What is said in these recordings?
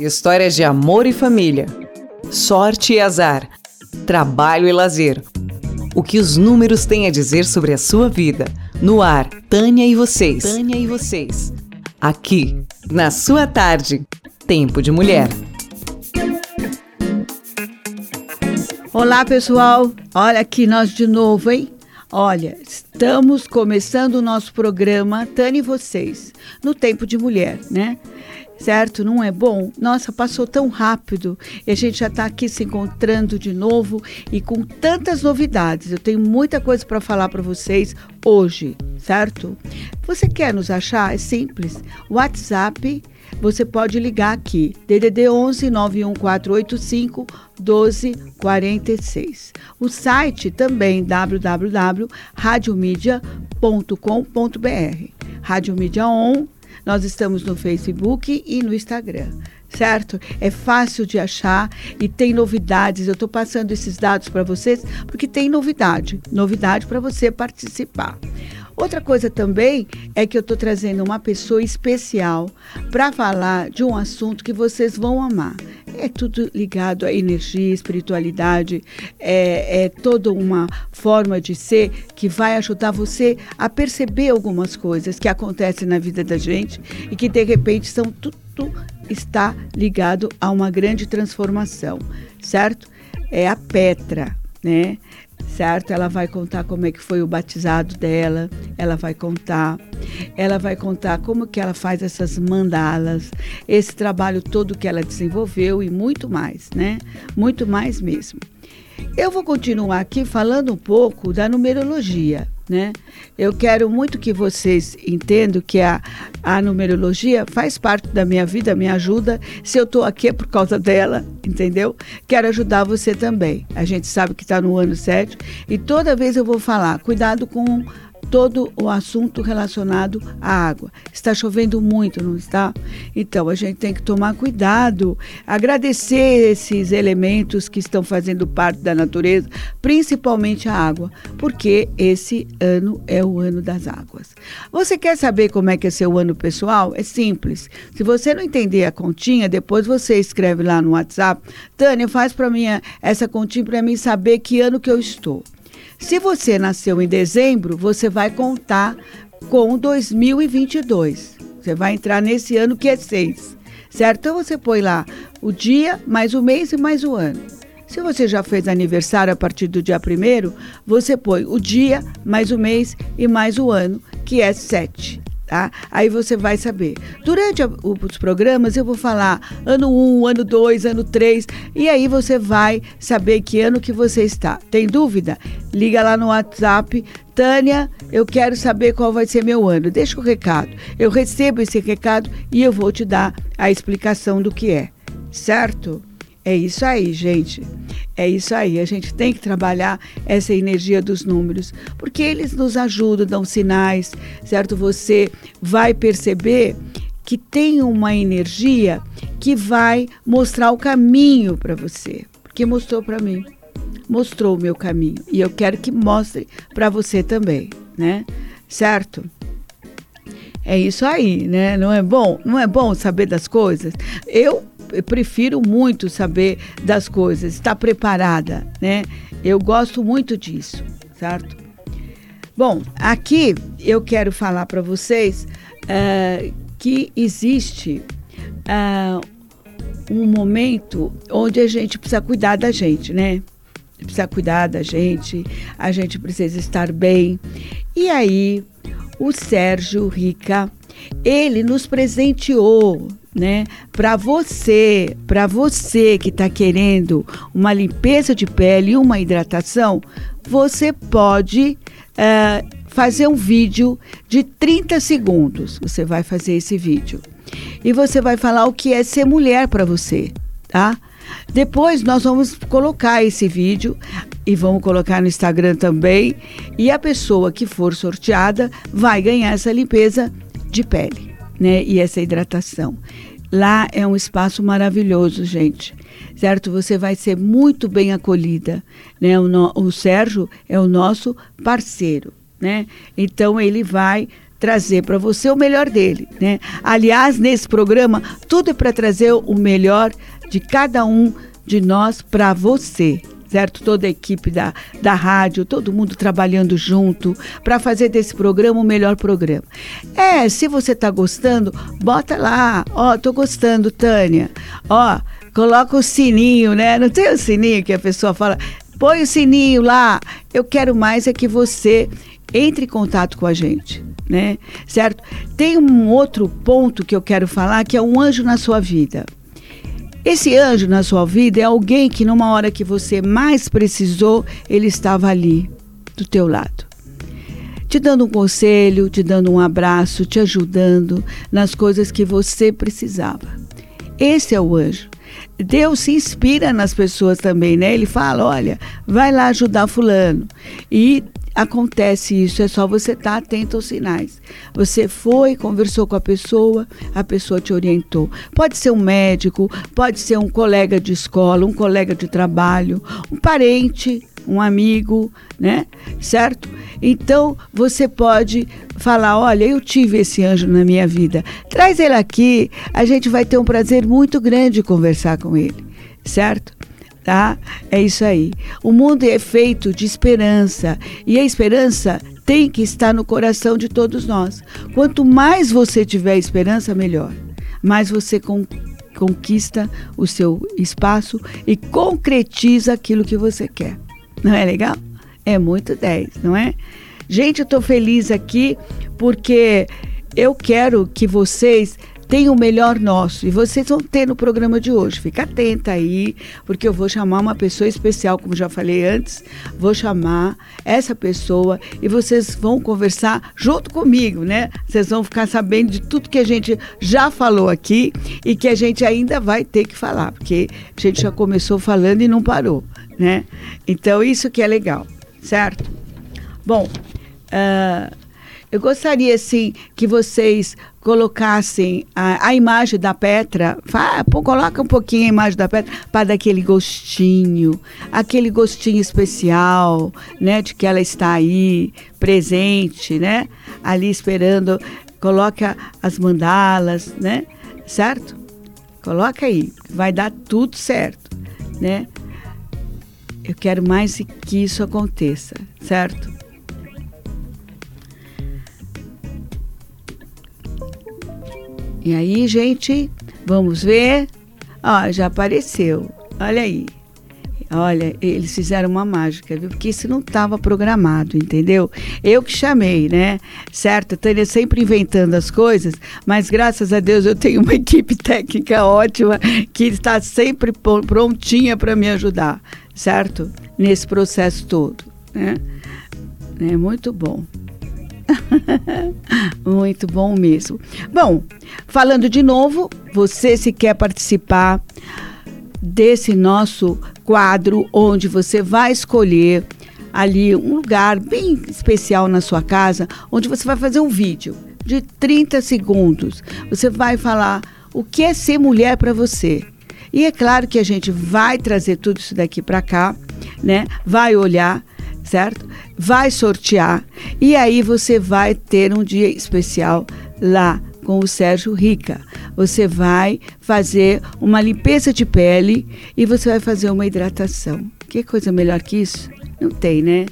Histórias de amor e família, sorte e azar, trabalho e lazer. O que os números têm a dizer sobre a sua vida. No ar, Tânia e vocês. Tânia e vocês. Aqui, na sua tarde. Tempo de Mulher. Olá, pessoal. Olha aqui nós de novo, hein? Olha, estamos começando o nosso programa Tânia e vocês, no Tempo de Mulher, né? Certo? Não é bom? Nossa, passou tão rápido e a gente já está aqui se encontrando de novo e com tantas novidades. Eu tenho muita coisa para falar para vocês hoje, certo? Você quer nos achar? É simples. WhatsApp, você pode ligar aqui, DDD 11 91485 1246. O site também www.radiomedia.com.br. Rádio Mídia On nós estamos no Facebook e no Instagram certo? É fácil de achar e tem novidades. Eu estou passando esses dados para vocês porque tem novidade, novidade para você participar. Outra coisa também é que eu estou trazendo uma pessoa especial para falar de um assunto que vocês vão amar. É tudo ligado à energia, espiritualidade, é, é toda uma forma de ser que vai ajudar você a perceber algumas coisas que acontecem na vida da gente e que de repente são tudo está ligado a uma grande transformação, certo? É a Petra, né? Certo? Ela vai contar como é que foi o batizado dela, ela vai contar, ela vai contar como que ela faz essas mandalas, esse trabalho todo que ela desenvolveu e muito mais, né? Muito mais mesmo. Eu vou continuar aqui falando um pouco da numerologia, né? Eu quero muito que vocês entendam que a, a numerologia faz parte da minha vida, me ajuda. Se eu estou aqui é por causa dela, entendeu? Quero ajudar você também. A gente sabe que está no ano 7 e toda vez eu vou falar, cuidado com todo o assunto relacionado à água. Está chovendo muito, não está? Então a gente tem que tomar cuidado, agradecer esses elementos que estão fazendo parte da natureza, principalmente a água, porque esse ano é o ano das águas. Você quer saber como é que é seu ano pessoal? É simples. Se você não entender a continha, depois você escreve lá no WhatsApp, Tânia, faz para mim essa continha para mim saber que ano que eu estou. Se você nasceu em dezembro, você vai contar com 2022. Você vai entrar nesse ano que é 6, certo? Então você põe lá o dia, mais o mês e mais o ano. Se você já fez aniversário a partir do dia 1 você põe o dia, mais o mês e mais o ano, que é 7 tá? Aí você vai saber. Durante a, os programas eu vou falar ano 1, um, ano 2, ano 3, e aí você vai saber que ano que você está. Tem dúvida? Liga lá no WhatsApp Tânia, eu quero saber qual vai ser meu ano. Deixa o recado. Eu recebo esse recado e eu vou te dar a explicação do que é. Certo? É isso aí, gente. É isso aí. A gente tem que trabalhar essa energia dos números, porque eles nos ajudam, dão sinais, certo? Você vai perceber que tem uma energia que vai mostrar o caminho para você, porque mostrou para mim. Mostrou o meu caminho e eu quero que mostre para você também, né? Certo? É isso aí, né? Não é bom? Não é bom saber das coisas? Eu prefiro muito saber das coisas, estar preparada, né? Eu gosto muito disso, certo? Bom, aqui eu quero falar para vocês uh, que existe uh, um momento onde a gente precisa cuidar da gente, né? Precisa cuidar da gente, a gente precisa estar bem. E aí, o Sérgio Rica, ele nos presenteou né? Para você, para você que está querendo uma limpeza de pele e uma hidratação, você pode uh, fazer um vídeo de 30 segundos. Você vai fazer esse vídeo e você vai falar o que é ser mulher para você, tá? Depois nós vamos colocar esse vídeo e vamos colocar no Instagram também. E a pessoa que for sorteada vai ganhar essa limpeza de pele né? E essa hidratação. Lá é um espaço maravilhoso, gente. Certo? Você vai ser muito bem acolhida, né? O, no, o Sérgio é o nosso parceiro, né? Então ele vai trazer para você o melhor dele, né? Aliás, nesse programa, tudo é para trazer o melhor de cada um de nós para você certo? Toda a equipe da, da rádio, todo mundo trabalhando junto para fazer desse programa o melhor programa. É, se você está gostando, bota lá, ó, tô gostando, Tânia. Ó, coloca o sininho, né? Não tem o sininho que a pessoa fala, põe o sininho lá. Eu quero mais é que você entre em contato com a gente, né? Certo? Tem um outro ponto que eu quero falar que é um anjo na sua vida. Esse anjo na sua vida é alguém que numa hora que você mais precisou, ele estava ali do teu lado. Te dando um conselho, te dando um abraço, te ajudando nas coisas que você precisava. Esse é o anjo. Deus se inspira nas pessoas também, né? Ele fala: olha, vai lá ajudar Fulano. E acontece isso, é só você estar tá atento aos sinais. Você foi, conversou com a pessoa, a pessoa te orientou. Pode ser um médico, pode ser um colega de escola, um colega de trabalho, um parente, um amigo, né? Certo? Então você pode falar: olha, eu tive esse anjo na minha vida. Traz ele aqui, a gente vai ter um prazer muito grande de conversar com ele, certo? Tá? É isso aí. O mundo é feito de esperança e a esperança tem que estar no coração de todos nós. Quanto mais você tiver esperança, melhor. Mais você con conquista o seu espaço e concretiza aquilo que você quer. Não é legal? É muito 10, não é? Gente, eu estou feliz aqui porque eu quero que vocês tem o melhor nosso. E vocês vão ter no programa de hoje. Fica atenta aí, porque eu vou chamar uma pessoa especial, como já falei antes. Vou chamar essa pessoa e vocês vão conversar junto comigo, né? Vocês vão ficar sabendo de tudo que a gente já falou aqui e que a gente ainda vai ter que falar, porque a gente já começou falando e não parou, né? Então, isso que é legal, certo? Bom, uh, eu gostaria, assim, que vocês colocassem a, a imagem da Petra, pô, coloca um pouquinho a imagem da Petra para dar aquele gostinho, aquele gostinho especial, né, de que ela está aí, presente, né, ali esperando, coloca as mandalas, né, certo? Coloca aí, vai dar tudo certo, né? Eu quero mais que isso aconteça, certo? E aí, gente, vamos ver. Ó, já apareceu. Olha aí. Olha, eles fizeram uma mágica, viu? Porque isso não estava programado, entendeu? Eu que chamei, né? Certo? Tânia sempre inventando as coisas, mas graças a Deus eu tenho uma equipe técnica ótima que está sempre prontinha para me ajudar, certo? Nesse processo todo, né? É muito bom. Muito bom mesmo. Bom, falando de novo, você se quer participar desse nosso quadro onde você vai escolher ali um lugar bem especial na sua casa, onde você vai fazer um vídeo de 30 segundos. Você vai falar o que é ser mulher para você. E é claro que a gente vai trazer tudo isso daqui para cá, né? Vai olhar certo? Vai sortear e aí você vai ter um dia especial lá com o Sérgio Rica. Você vai fazer uma limpeza de pele e você vai fazer uma hidratação. Que coisa melhor que isso? Não tem, né?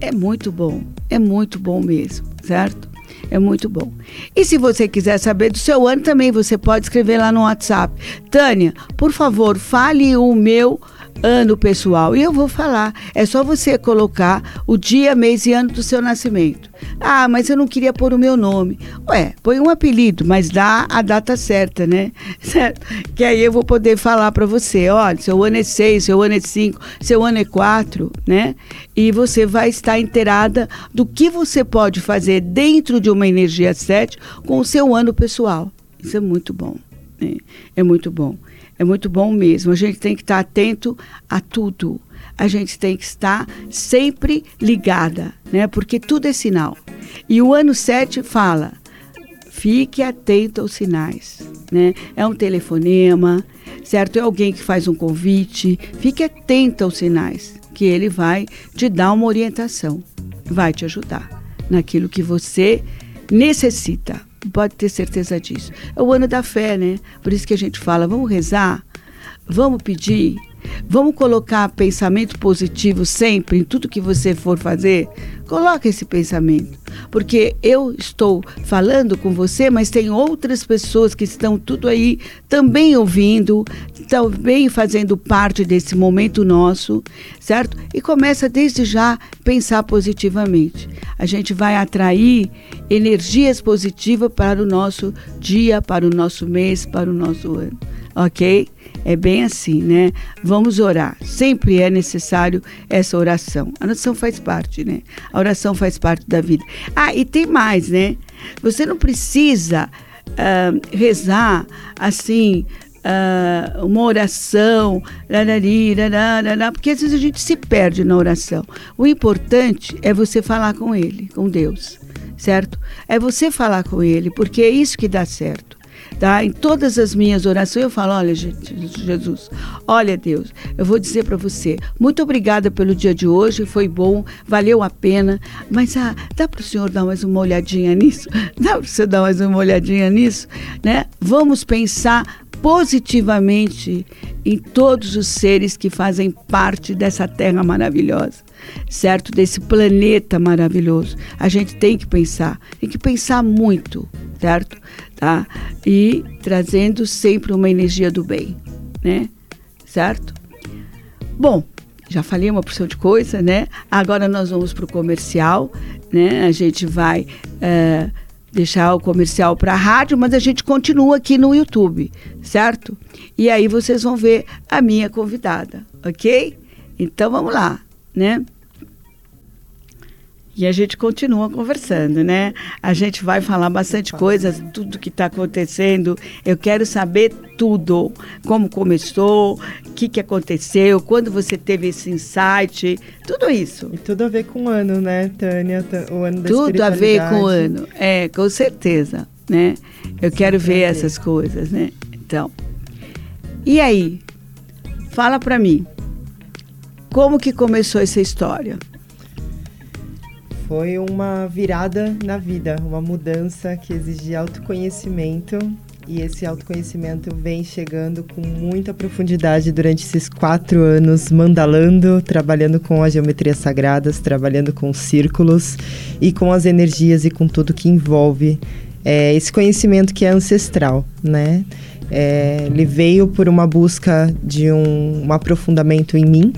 É muito bom, é muito bom mesmo, certo? É muito bom. E se você quiser saber do seu ano também, você pode escrever lá no WhatsApp. Tânia, por favor, fale o meu ano pessoal. E eu vou falar. É só você colocar o dia, mês e ano do seu nascimento. Ah, mas eu não queria pôr o meu nome. Ué, põe um apelido, mas dá a data certa, né? Certo? Que aí eu vou poder falar para você, olha, seu ano é 6, seu ano é 5, seu ano é 4, né? E você vai estar inteirada do que você pode fazer dentro de uma energia 7 com o seu ano pessoal. Isso é muito bom. Né? É muito bom. É muito bom mesmo. A gente tem que estar atento a tudo. A gente tem que estar sempre ligada, né? Porque tudo é sinal. E o ano 7 fala: fique atento aos sinais, né? É um telefonema, certo? É alguém que faz um convite. Fique atento aos sinais, que ele vai te dar uma orientação, vai te ajudar naquilo que você necessita. Pode ter certeza disso. É o ano da fé, né? Por isso que a gente fala, vamos rezar, vamos pedir, Vamos colocar pensamento positivo sempre em tudo que você for fazer? Coloque esse pensamento. Porque eu estou falando com você, mas tem outras pessoas que estão tudo aí também ouvindo, também fazendo parte desse momento nosso, certo? E começa desde já pensar positivamente. A gente vai atrair energias positivas para o nosso dia, para o nosso mês, para o nosso ano. Ok? É bem assim, né? Vamos orar. Sempre é necessário essa oração. A oração faz parte, né? A oração faz parte da vida. Ah, e tem mais, né? Você não precisa uh, rezar assim. Uh, uma oração, porque às vezes a gente se perde na oração. O importante é você falar com Ele, com Deus, certo? É você falar com Ele, porque é isso que dá certo tá? Em todas as minhas orações eu falo, olha, Jesus, olha Deus, eu vou dizer para você, muito obrigada pelo dia de hoje, foi bom, valeu a pena, mas ah, dá para o senhor dar mais uma olhadinha nisso? Dá para senhor dar mais uma olhadinha nisso, né? Vamos pensar positivamente em todos os seres que fazem parte dessa terra maravilhosa, certo? Desse planeta maravilhoso. A gente tem que pensar, tem que pensar muito, certo? Tá? E trazendo sempre uma energia do bem, né? Certo? Bom, já falei uma porção de coisa, né? Agora nós vamos para o comercial, né? A gente vai uh, deixar o comercial para a rádio, mas a gente continua aqui no YouTube, certo? E aí vocês vão ver a minha convidada, ok? Então vamos lá, né? E a gente continua conversando, né? A gente vai falar bastante coisas, tudo que está acontecendo. Eu quero saber tudo. Como começou, o que, que aconteceu, quando você teve esse insight, tudo isso. E tudo a ver com o ano, né, Tânia? O ano da Tudo a ver com o ano, é, com certeza, né? Eu quero ver essas coisas, né? Então, e aí? Fala para mim, como que começou essa história? Foi uma virada na vida, uma mudança que exige autoconhecimento e esse autoconhecimento vem chegando com muita profundidade durante esses quatro anos, mandalando, trabalhando com as geometrias sagradas, trabalhando com círculos e com as energias e com tudo que envolve é, esse conhecimento que é ancestral, né? É, ele veio por uma busca de um, um aprofundamento em mim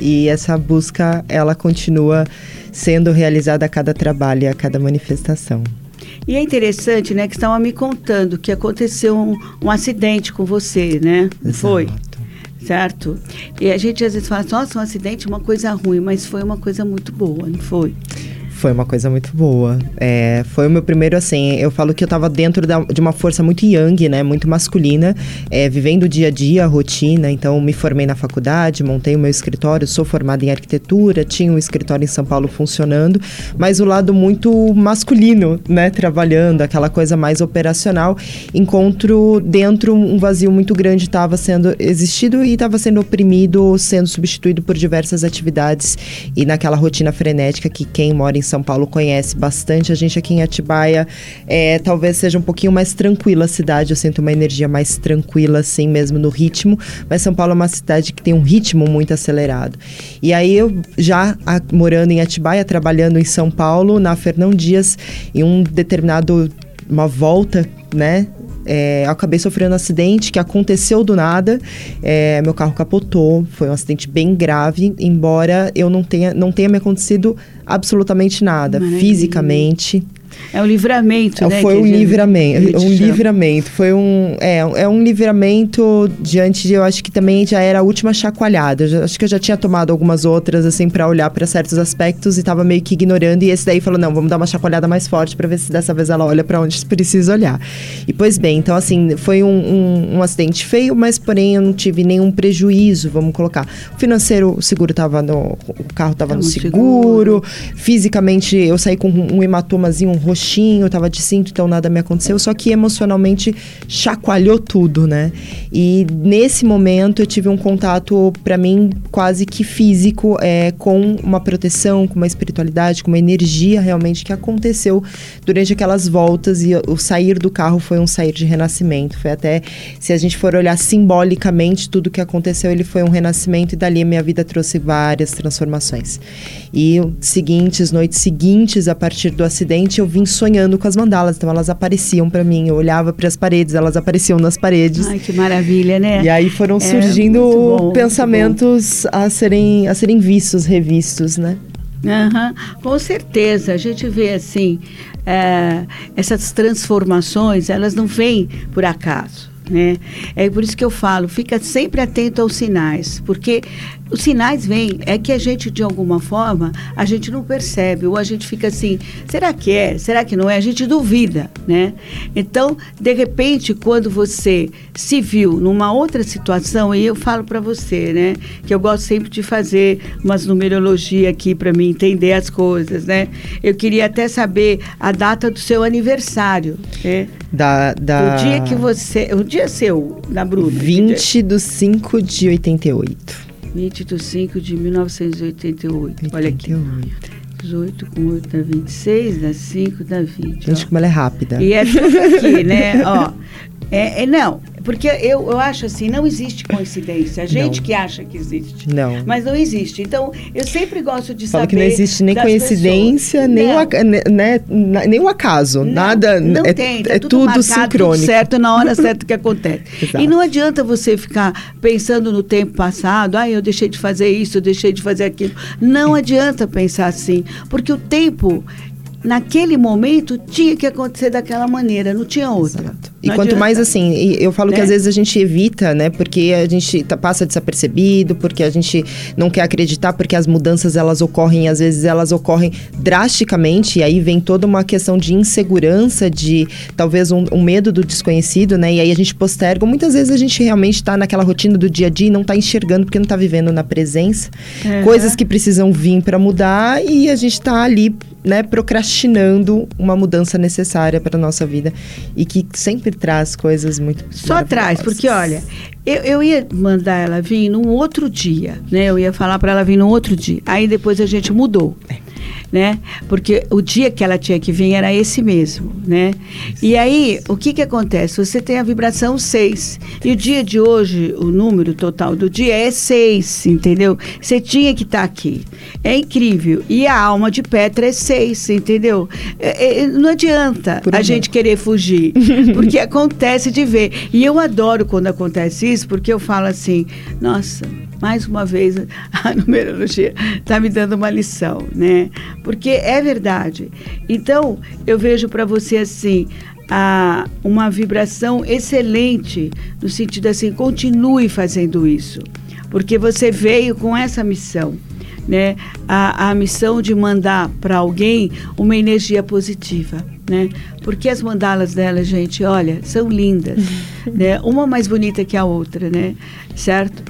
e essa busca ela continua sendo realizada a cada trabalho, a cada manifestação. E é interessante, né, que estava me contando que aconteceu um, um acidente com você, né? Exato. Foi? Certo? E a gente às vezes fala, nossa, um acidente é uma coisa ruim, mas foi uma coisa muito boa, não foi? Foi uma coisa muito boa. É, foi o meu primeiro, assim, eu falo que eu tava dentro da, de uma força muito yang, né? Muito masculina, é, vivendo o dia a dia, a rotina. Então, me formei na faculdade, montei o meu escritório, sou formada em arquitetura, tinha um escritório em São Paulo funcionando, mas o lado muito masculino, né? Trabalhando, aquela coisa mais operacional. Encontro dentro um vazio muito grande estava sendo existido e estava sendo oprimido, sendo substituído por diversas atividades e naquela rotina frenética que quem mora em são Paulo conhece bastante. A gente aqui em Atibaia é, talvez seja um pouquinho mais tranquila a cidade. Eu sinto uma energia mais tranquila, assim mesmo no ritmo. Mas São Paulo é uma cidade que tem um ritmo muito acelerado. E aí eu já a, morando em Atibaia, trabalhando em São Paulo, na Fernão Dias, em um determinado uma volta, né? É, eu acabei sofrendo um acidente que aconteceu do nada. É, meu carro capotou, foi um acidente bem grave, embora eu não tenha, não tenha me acontecido absolutamente nada Maravilha. fisicamente. É um livramento, é, né? Foi um livramento, um livramento. Foi um, é, é um livramento diante de, eu acho que também já era a última chacoalhada. Eu acho que eu já tinha tomado algumas outras, assim, para olhar para certos aspectos e tava meio que ignorando. E esse daí falou, não, vamos dar uma chacoalhada mais forte para ver se dessa vez ela olha para onde precisa olhar. E pois bem, então assim, foi um, um, um, acidente feio, mas porém eu não tive nenhum prejuízo, vamos colocar. O financeiro, o seguro tava no, o carro tava, no seguro. seguro. Fisicamente, eu saí com um hematomazinho, um roxo roxinho, tava de cinto, então nada me aconteceu. Só que emocionalmente chacoalhou tudo, né? E nesse momento eu tive um contato, para mim, quase que físico, é, com uma proteção, com uma espiritualidade, com uma energia realmente que aconteceu durante aquelas voltas. E o sair do carro foi um sair de renascimento. Foi até, se a gente for olhar simbolicamente, tudo que aconteceu, ele foi um renascimento e dali a minha vida trouxe várias transformações. E seguintes, noites seguintes, a partir do acidente, eu vim sonhando com as mandalas. Então elas apareciam para mim. Eu olhava para as paredes, elas apareciam nas paredes. Ai, que maravilha, né? E aí foram É, surgindo muito bom, pensamentos a serem, a serem vistos, revistos, né? Aham, com certeza. A gente vê assim, é, essas transformações, elas não vêm por acaso. Né? É por isso que eu falo, fica sempre atento aos sinais, porque os sinais vêm, é que a gente, de alguma forma, a gente não percebe, ou a gente fica assim, será que é? Será que não é? A gente duvida, né? Então, de repente, quando você se viu numa outra situação, e eu falo para você, né, que eu gosto sempre de fazer umas numerologia aqui para mim entender as coisas, né? Eu queria até saber a data do seu aniversário, né? Da, da... O dia que você, o dia seu, da Bruna. 20 de 5 de 88. 20 de 5 de 1988. Olha aqui. 88. 18 com 8 dá 26, dá 5, dá 20. Gente, ó. como ela é rápida. E é tudo aqui, né? Ó, é, é, não, porque eu, eu acho assim, não existe coincidência. A gente Não. que acha que existe. Não. Mas não existe. Então, eu sempre gosto de Fala saber. que não existe nem coincidência, pessoas. nem, o, né, né, nem o acaso. Não, Nada. Não é, tem, tá é tudo, tudo marcado, sincrônico. Tudo certo na hora certa que acontece. E não adianta você ficar pensando no tempo passado, ah, eu deixei de fazer isso, eu deixei de fazer aquilo. Não adianta pensar assim, porque o tempo naquele momento tinha que acontecer daquela maneira, não tinha outra. Exato. E Não quanto adianta. mais assim, eu falo que Né? às vezes a gente evita, né? Porque a gente tá- passa desapercebido, porque a gente não quer acreditar, porque as mudanças elas ocorrem, às vezes elas ocorrem drasticamente, e aí vem toda uma questão de insegurança, de talvez um, um medo do desconhecido, né? E aí a gente posterga. Muitas vezes a gente realmente tá naquela rotina do dia a dia e não tá enxergando porque não tá vivendo na presença. Uhum. Coisas que precisam vir para mudar e a gente tá ali, né, procrastinando uma mudança necessária para nossa vida e que sempre traz coisas muito Só traz, porque olha, eu, eu ia mandar ela vir num outro dia, né? Eu ia falar para ela vir num outro dia. Aí depois a gente mudou. Né? Porque o dia que ela tinha que vir era esse mesmo, né? E aí, o que que acontece? Você tem a vibração 6. E o dia de hoje, o número total do dia é 6, entendeu? Você tinha que estar aqui. É incrível. E a alma de Petra é 6, entendeu? É- é- não adianta Por a amor. gente querer fugir, porque acontece de ver. E eu adoro quando acontece isso, porque eu falo assim, nossa, mais uma vez a numerologia está me dando uma lição, né? Porque é verdade. Então, eu vejo para você assim, a, uma vibração excelente, no sentido assim, continue fazendo isso, porque você veio com essa missão. Né? A, a missão de mandar para alguém uma energia positiva, né? Porque as mandalas dela, gente, olha, são lindas, né? Uma mais bonita que a outra, né? Certo?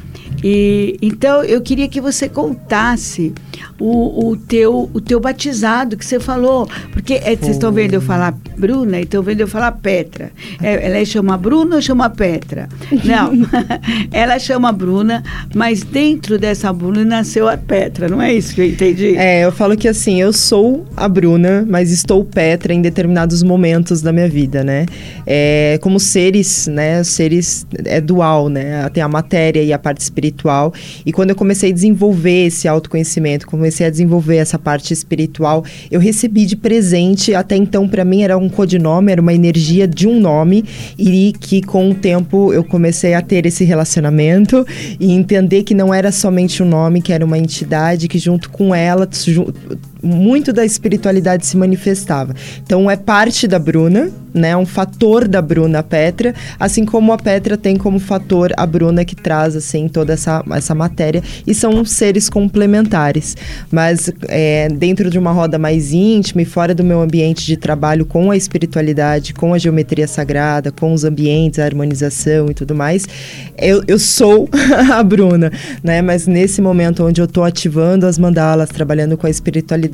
E então eu queria que você contasse o, o teu o teu batizado que você falou, porque é, vocês estão vendo eu falar Bruna e estão vendo eu falar Petra. É, ela chama Bruna ou chama Petra? Não, ela chama Bruna, mas dentro dessa Bruna nasceu a Petra, não é isso que eu entendi? É, eu falo que assim, eu sou a Bruna, mas estou Petra em determinados momentos da minha vida, né? É, como seres, né? Seres é dual, né? Tem a matéria e a parte espiritual. E quando eu comecei a desenvolver esse autoconhecimento, comecei a desenvolver essa parte espiritual, eu recebi de presente, até então para mim era um codinome, era uma energia de um nome, e que com o tempo eu comecei a ter esse relacionamento e entender que não era somente um nome, que era uma entidade que junto com ela muito da espiritualidade se manifestava. Então é parte da Bruna, né? Um fator da Bruna Petra, assim como a Petra tem como fator a Bruna que traz, assim, toda essa, essa matéria. E são seres complementares. Mas é, dentro de uma roda mais íntima e fora do meu ambiente de trabalho com a espiritualidade, com a geometria sagrada, com os ambientes, a harmonização e tudo mais, eu, eu sou a Bruna, né? Mas nesse momento onde eu estou ativando as mandalas, trabalhando com a espiritualidade,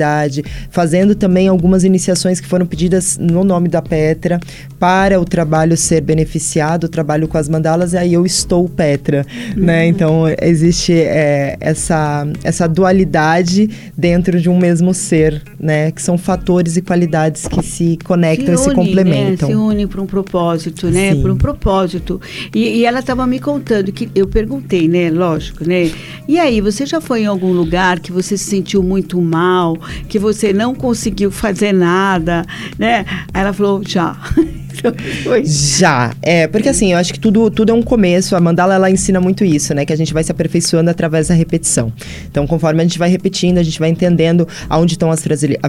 fazendo também algumas iniciações que foram pedidas no nome da Petra para o trabalho ser beneficiado, o trabalho com as mandalas, e aí eu estou Petra, uhum. né? Então existe é, essa, essa dualidade dentro de um mesmo ser, né? Que são fatores e qualidades que se conectam se une, e se complementam. Né? Se une para um propósito, né? Para um propósito. E, e ela estava me contando que eu perguntei, né? Lógico, né? E aí, você já foi em algum lugar que você se sentiu muito mal, que você não conseguiu fazer nada, né? Aí ela falou, já. Já, é, porque assim, eu acho que tudo, tudo é um começo. A mandala ela ensina muito isso, né? Que a gente vai se aperfeiçoando através da repetição. Então, conforme a gente vai repetindo, a gente vai entendendo aonde estão as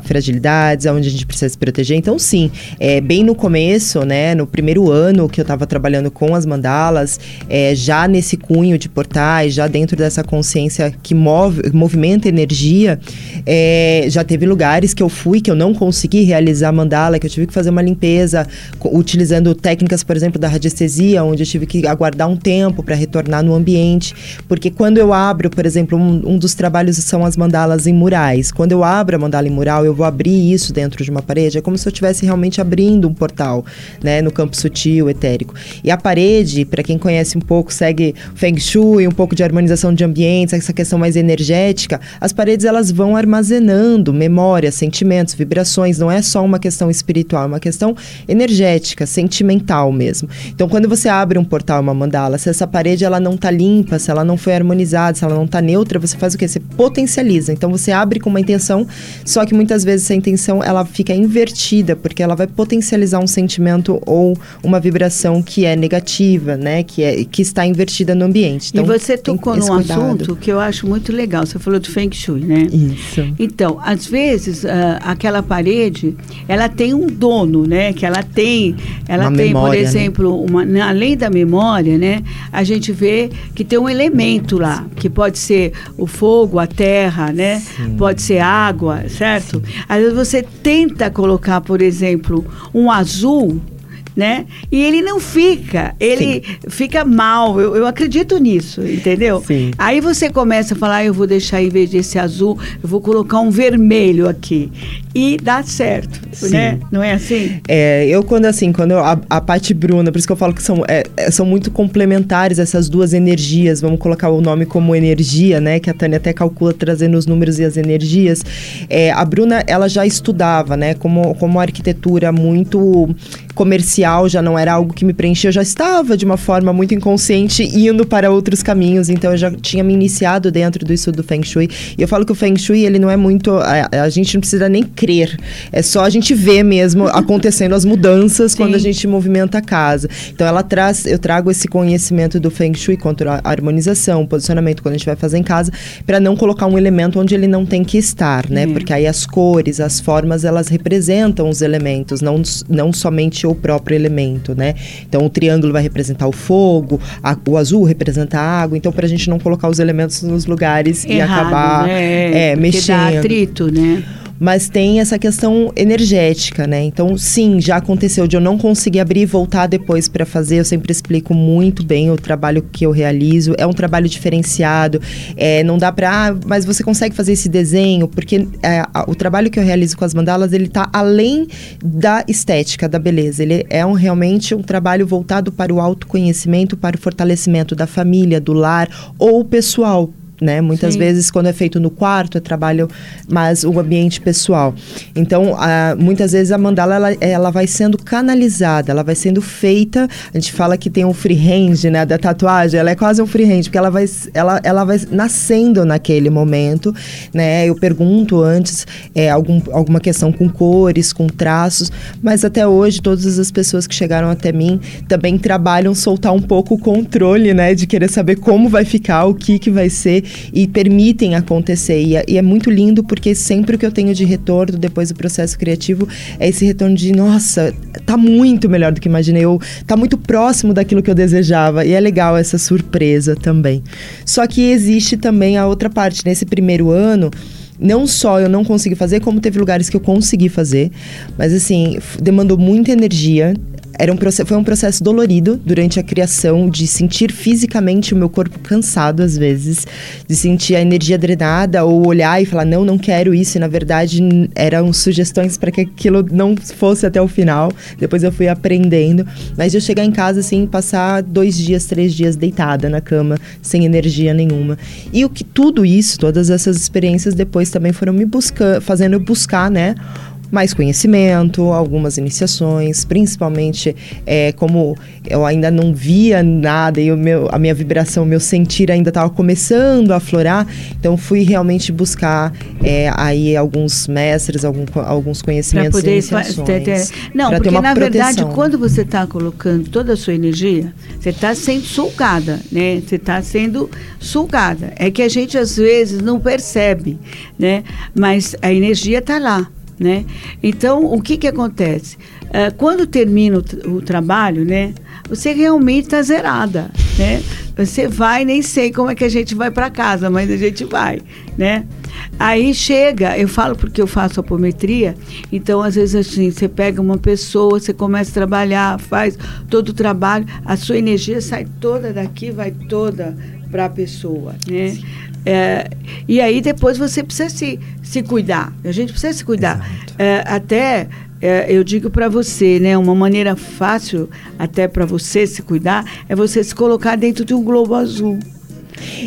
fragilidades, aonde a gente precisa se proteger. Então, sim, é, bem no começo, né? No primeiro ano que eu estava trabalhando com as mandalas, é, já nesse cunho de portais, já dentro dessa consciência que move, movimenta energia, é, já teve lugares que eu fui que eu não consegui realizar mandala, que eu tive que fazer uma limpeza utilizando técnicas, por exemplo, da radiestesia, onde eu tive que aguardar um tempo para retornar no ambiente, porque quando eu abro, por exemplo, um, um, dos trabalhos são as mandalas em murais. Quando eu abro a mandala em mural, eu vou abrir isso dentro de uma parede, é como se eu estivesse realmente abrindo um portal, né, no campo sutil, etérico. E a parede, para quem conhece um pouco, segue Feng Shui, um pouco de harmonização de ambientes, essa questão mais energética, as paredes elas vão armazenando memórias, sentimentos, vibrações, não é só uma questão espiritual, é uma questão energética sentimental mesmo. Então, quando você abre um portal, uma mandala, se essa parede ela não está limpa, se ela não foi harmonizada, se ela não está neutra, você faz o quê? Você potencializa. Então, você abre com uma intenção, só que muitas vezes essa intenção ela fica invertida, porque ela vai potencializar um sentimento ou uma vibração que é negativa, né? Que, é, que está invertida no ambiente. Então, e você tocou num assunto que eu acho muito legal. Você falou do Feng Shui, né? Isso. Então, às vezes, uh, aquela parede, ela tem um dono, né? Que ela tem ela uma tem, memória, por né? exemplo, né? uma, além da memória, né? A gente vê que tem um elemento lá, que pode ser o fogo, a terra, né? Sim. Pode ser água, certo? Às vezes você tenta colocar, por exemplo, um azul né? E ele não fica, ele Sim. fica mal. Eu, eu acredito nisso, entendeu? Sim. Aí você começa a falar, ah, eu vou deixar em vez desse azul, eu vou colocar um vermelho aqui. E dá certo, Sim. né? Não é assim? É, eu quando assim, quando eu, a, a parte Bruna, por isso que eu falo que são, é, é, são muito complementares essas duas energias, vamos colocar o nome como energia, né? Que a Tânia até calcula trazendo os números e as energias. É, a Bruna, ela já estudava, né? Como, como arquitetura muito comercial já não era algo que me preenchia, eu já estava de uma forma muito inconsciente indo para outros caminhos, então eu já tinha me iniciado dentro do estudo do Feng Shui. E eu falo que o Feng Shui, ele não é muito. A, a gente não precisa nem crer, é só a gente ver mesmo acontecendo as mudanças Sim. quando a gente movimenta a casa. Então ela traz, eu trago esse conhecimento do Feng Shui contra a harmonização, o posicionamento quando a gente vai fazer em casa, para não colocar um elemento onde ele não tem que estar, né? Porque aí as cores, as formas, elas representam os elementos, não, não somente o próprio elemento, né? Então o triângulo vai representar o fogo, a, o azul representa a água. Então para a gente não colocar os elementos nos lugares Errado, e acabar né? é, mexendo. Dá atrito, né? Mas tem essa questão energética, né? Então, sim, já aconteceu de eu não conseguir abrir e voltar depois para fazer. Eu sempre explico muito bem o trabalho que eu realizo. É um trabalho diferenciado. É, não dá para, ah, mas você consegue fazer esse desenho porque é, o trabalho que eu realizo com as mandalas ele tá além da estética, da beleza. Ele é um, realmente um trabalho voltado para o autoconhecimento, para o fortalecimento da família, do lar ou pessoal né? Muitas Sim. vezes, quando é feito no quarto, é trabalho mais o ambiente pessoal. Então, a, muitas vezes a mandala, ela, ela vai sendo canalizada, ela vai sendo feita, a gente fala que tem um freehand, né, da tatuagem, ela é quase um freehand, porque ela vai, ela, ela vai nascendo naquele momento, né? Eu pergunto antes é, algum, alguma questão com cores, com traços, mas até hoje, todas as pessoas que chegaram até mim também trabalham soltar um pouco o controle, né, de querer saber como vai ficar, o que que vai ser, e permitem acontecer. E é, e é muito lindo porque sempre o que eu tenho de retorno depois do processo criativo é esse retorno de, nossa, tá muito melhor do que imaginei, ou tá muito próximo daquilo que eu desejava. E é legal essa surpresa também. Só que existe também a outra parte. Nesse primeiro ano, não só eu não consegui fazer, como teve lugares que eu consegui fazer. Mas assim, demandou muita energia era um foi um processo dolorido durante a criação, de sentir fisicamente o meu corpo cansado às vezes, de sentir a energia drenada ou olhar e falar, não, não quero isso. E na verdade eram sugestões para que aquilo não fosse até o final. Depois eu fui aprendendo. Mas eu chegar em casa assim, passar dois dias, três dias deitada na cama, sem energia nenhuma. E o que tudo isso, todas essas experiências depois também foram me buscando, fazendo eu buscar, né? Mais conhecimento, algumas iniciações, principalmente é, como eu ainda não via nada e o meu, a minha vibração, o meu sentir ainda estava começando a aflorar, então fui realmente buscar é, aí alguns mestres, algum, alguns conhecimentos pra poder iniciações. Ter, ter, não, porque na proteção. verdade quando você está colocando toda a sua energia, você está sendo sulcada, né? Você está sendo sulcada. É que a gente às vezes não percebe, né? Mas a energia está lá né? Então, o que que acontece? Uh, quando termina o, o, trabalho, né? Você realmente está zerada, né? Você vai, nem sei como é que a gente vai para casa, mas a gente vai, né? Aí chega, eu falo porque eu faço apometria, então às vezes assim, você pega uma pessoa, você começa a trabalhar, faz todo o trabalho, a sua energia sai toda daqui, vai toda para a pessoa, né? É, e aí depois você precisa se, se cuidar. A gente precisa se cuidar. É, até é, eu digo para você, né, uma maneira fácil até para você se cuidar é você se colocar dentro de um globo azul.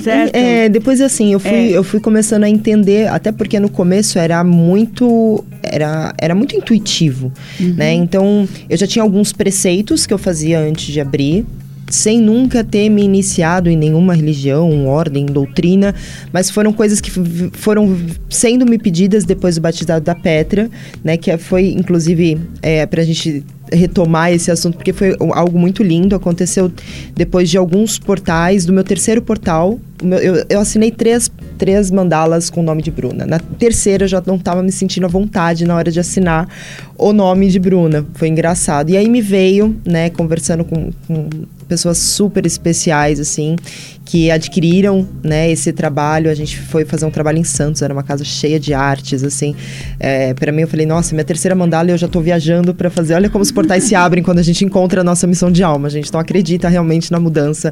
Certo? É, depois assim, eu fui, é. eu fui começando a entender, até porque no começo era muito era, era muito intuitivo, uhum. né? Então, eu já tinha alguns preceitos que eu fazia antes de abrir, sem nunca ter me iniciado em nenhuma religião, ordem, doutrina, mas foram coisas que foram sendo me pedidas depois do batizado da Petra, né? Que foi, inclusive, é, para a gente retomar esse assunto, porque foi algo muito lindo. Aconteceu depois de alguns portais, do meu terceiro portal. Eu, eu assinei três, três mandalas com o nome de Bruna. Na terceira, eu já não estava me sentindo à vontade na hora de assinar o nome de Bruna. Foi engraçado. E aí me veio, né, conversando com, com pessoas super especiais, assim, que adquiriram, né, esse trabalho. A gente foi fazer um trabalho em Santos, era uma casa cheia de artes, assim. É, para mim, eu falei, nossa, minha terceira mandala eu já estou viajando para fazer. Olha como os portais se abrem quando a gente encontra a nossa missão de alma, gente. Então, acredita realmente na mudança,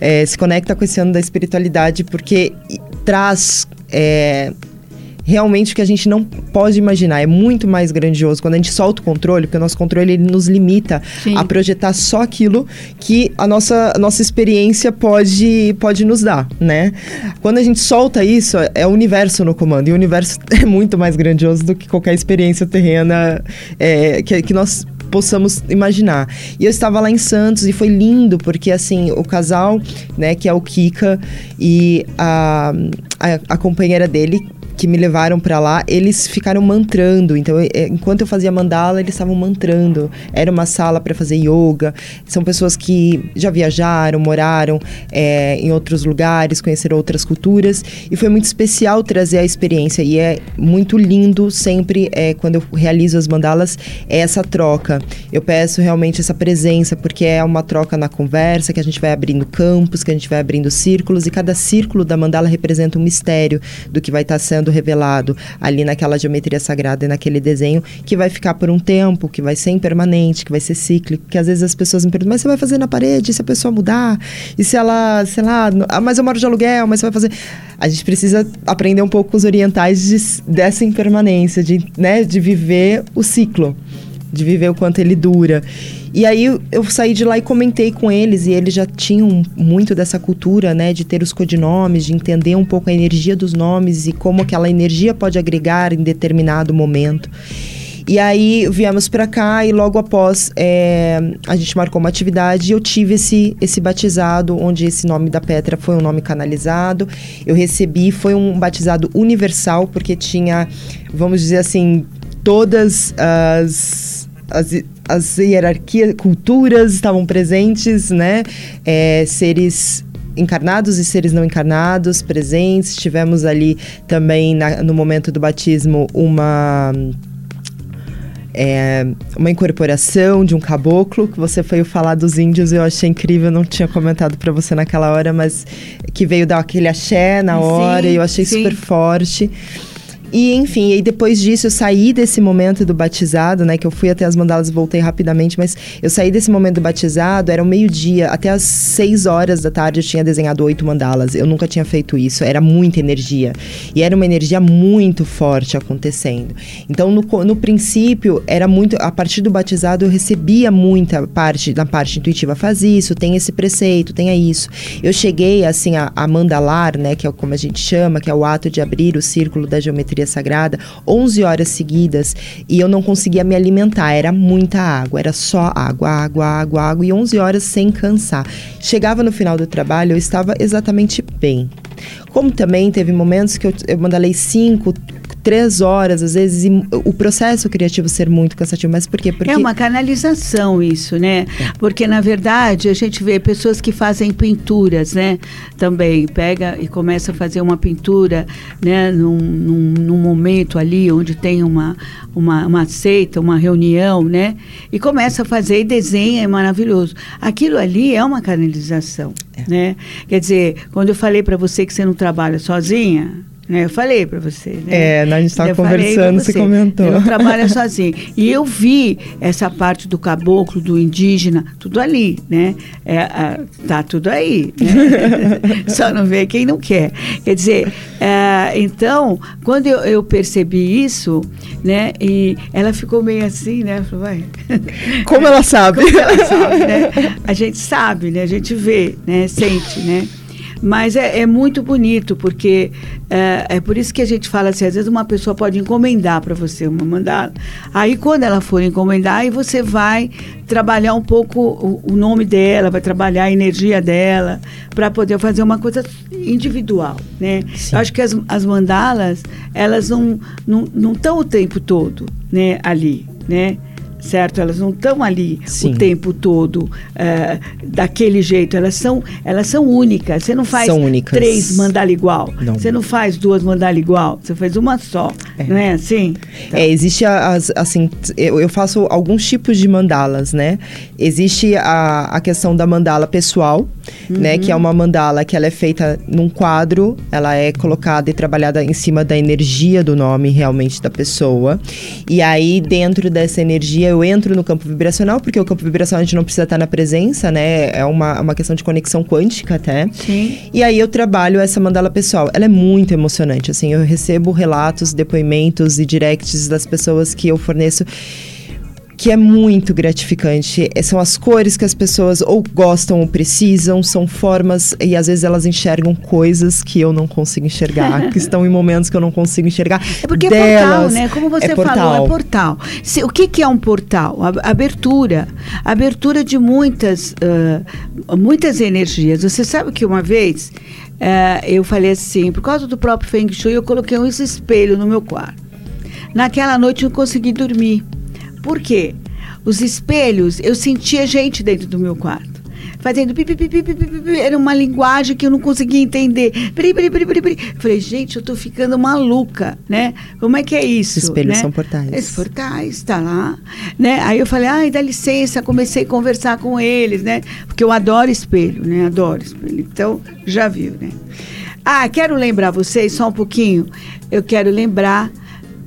é, se conecta com esse ano da espiritualidade, porque traz é, realmente o que a gente não pode imaginar. É muito mais grandioso quando a gente solta o controle, porque o nosso controle ele nos limita Sim. a projetar só aquilo que a nossa, a nossa experiência pode, pode nos dar, né? Quando a gente solta isso, é o universo no comando. E o universo é muito mais grandioso do que qualquer experiência terrena é, que, que nós possamos imaginar. E eu estava lá em Santos e foi lindo, porque assim, o casal, né, que é o Kika e a, a, a companheira dele, que me levaram para lá, eles ficaram mantrando. Então, é, enquanto eu fazia mandala, eles estavam mantrando. Era uma sala para fazer yoga. São pessoas que já viajaram, moraram é, em outros lugares, conheceram outras culturas. E foi muito especial trazer a experiência. E é muito lindo sempre, é, quando eu realizo as mandalas, é essa troca. Eu peço realmente essa presença, porque é uma troca na conversa, que a gente vai abrindo campos, que a gente vai abrindo círculos. E cada círculo da mandala representa um mistério do que vai estar tá sendo sendo revelado ali naquela geometria sagrada e naquele desenho, que vai ficar por um tempo, que vai ser impermanente, que vai ser cíclico, que às vezes as pessoas me perguntam, mas você vai fazer na parede, e se a pessoa mudar? E se ela, sei lá, ah, mas eu moro de aluguel, mas você vai fazer... A gente precisa aprender um pouco com os orientais de, dessa impermanência, de, né, de viver o ciclo de viver o quanto ele dura. E aí eu saí de lá e comentei com eles e eles já tinham muito dessa cultura, né, de ter os codinomes, de entender um pouco a energia dos nomes e como aquela energia pode agregar em determinado momento. E aí viemos para cá e logo após é, a gente marcou uma atividade e eu tive esse, esse batizado, onde esse nome da Petra foi um nome canalizado. Eu recebi, foi um batizado universal, porque tinha, vamos dizer assim, todas as as, as hierarquias, culturas estavam presentes, né? É, seres encarnados e seres não encarnados presentes. Tivemos ali também, na, no momento do batismo, uma é, uma incorporação de um caboclo, que você foi falar dos índios, eu achei incrível, não tinha comentado para você naquela hora, mas que veio dar aquele axé na hora, sim, e eu achei sim. super forte. E enfim, e depois disso eu saí desse momento do batizado, né? Que eu fui até as mandalas e voltei rapidamente, mas eu saí desse momento do batizado, era o meio-dia, até as seis horas da tarde eu tinha desenhado oito mandalas. Eu nunca tinha feito isso, era muita energia. E era uma energia muito forte acontecendo. Então, no, no princípio, era muito. A partir do batizado, eu recebia muita parte da parte intuitiva. Faz isso, tem esse preceito, tenha isso. Eu cheguei, assim, a, a mandalar, né? Que é como a gente chama, que é o ato de abrir o círculo da geometria sagrada 11 horas seguidas e eu não conseguia me alimentar, era muita água, era só água, água, água, água e 11 horas sem cansar. Chegava no final do trabalho, eu estava exatamente bem. Como também teve momentos que eu, eu mandalei cinco, três horas, às vezes, e o processo criativo ser muito cansativo. Mas por quê? Porque... É uma canalização isso, né? É. Porque, na verdade, a gente vê pessoas que fazem pinturas, né? Também pega e começa a fazer uma pintura, né? Num, num, num momento ali onde tem uma, uma, uma seita, uma reunião, né? E começa a fazer e desenha, é maravilhoso. Aquilo ali é uma canalização, é. né? Quer dizer, quando eu falei para você que você não trabalha sozinha? Eu falei para você. Né? É, a gente estava conversando, você, você comentou. Eu não trabalho sozinho. E eu vi essa parte do caboclo, do indígena, tudo ali, né? É, a, tá tudo aí. Né? Só não vê quem não quer. Quer dizer, é, então, quando eu, eu, percebi isso, né? E ela ficou meio assim, né? Falou, vai. Como ela sabe? Como ela sabe, né? A gente sabe, né? A gente vê, né? Sente, né? Mas é, é muito bonito, porque é, é, por isso que a gente fala assim, às vezes uma pessoa pode encomendar para você uma mandala. Aí quando ela for encomendar, aí você vai trabalhar um pouco o, o nome dela, vai trabalhar a energia dela, para poder fazer uma coisa individual, né? Eu acho que as, as mandalas, elas não estão não, não o tempo todo né, ali, né? Certo? Elas não estão ali Sim. o tempo todo uh, daquele jeito. Elas são, elas são únicas. Você não faz três mandala igual. Não. Você não faz duas mandala igual. Você faz uma só. É. Não é assim? Então. É, existe as, assim, eu, eu, faço alguns tipos de mandalas, né? Existe a, a questão da mandala pessoal, uhum. né? Que é uma mandala que ela é feita num quadro, ela é colocada e trabalhada em cima da energia do nome realmente da pessoa. E aí, dentro dessa energia, eu entro no campo vibracional, porque o campo vibracional a gente não precisa estar na presença, né? É uma, uma questão de conexão quântica até. Sim. E aí eu trabalho essa mandala pessoal. Ela é muito emocionante, assim, eu recebo relatos, depoimentos e directs das pessoas que eu forneço que é muito gratificante. É, são as cores que as pessoas ou gostam ou precisam, são formas e às vezes elas enxergam coisas que eu não consigo enxergar, que estão em momentos que eu não consigo enxergar. É porque delas, é portal, né? Como você é falou, é portal. Se, o que, que, é um portal? A, abertura. Abertura de muitas, uh, muitas energias. Você sabe que uma vez uh, eu falei assim, por causa do próprio Feng Shui, eu coloquei um espelho no meu quarto. Naquela noite eu consegui dormir. Por quê? Os espelhos, eu sentia gente dentro do meu quarto. Fazendo pipi, pipi, pipi, pipi, era uma linguagem que eu não conseguia entender. Piri, piri, piri, piri, piri. Falei, gente, eu tô ficando maluca, né? Como é que é isso? Os espelhos né? são portais. Esses portais, tá lá. Né? Aí eu falei, ai, dá licença, comecei a conversar com eles, né? Porque eu adoro espelho, né? Adoro espelho. Então, já viu, né? Ah, quero lembrar vocês só um pouquinho. Eu quero lembrar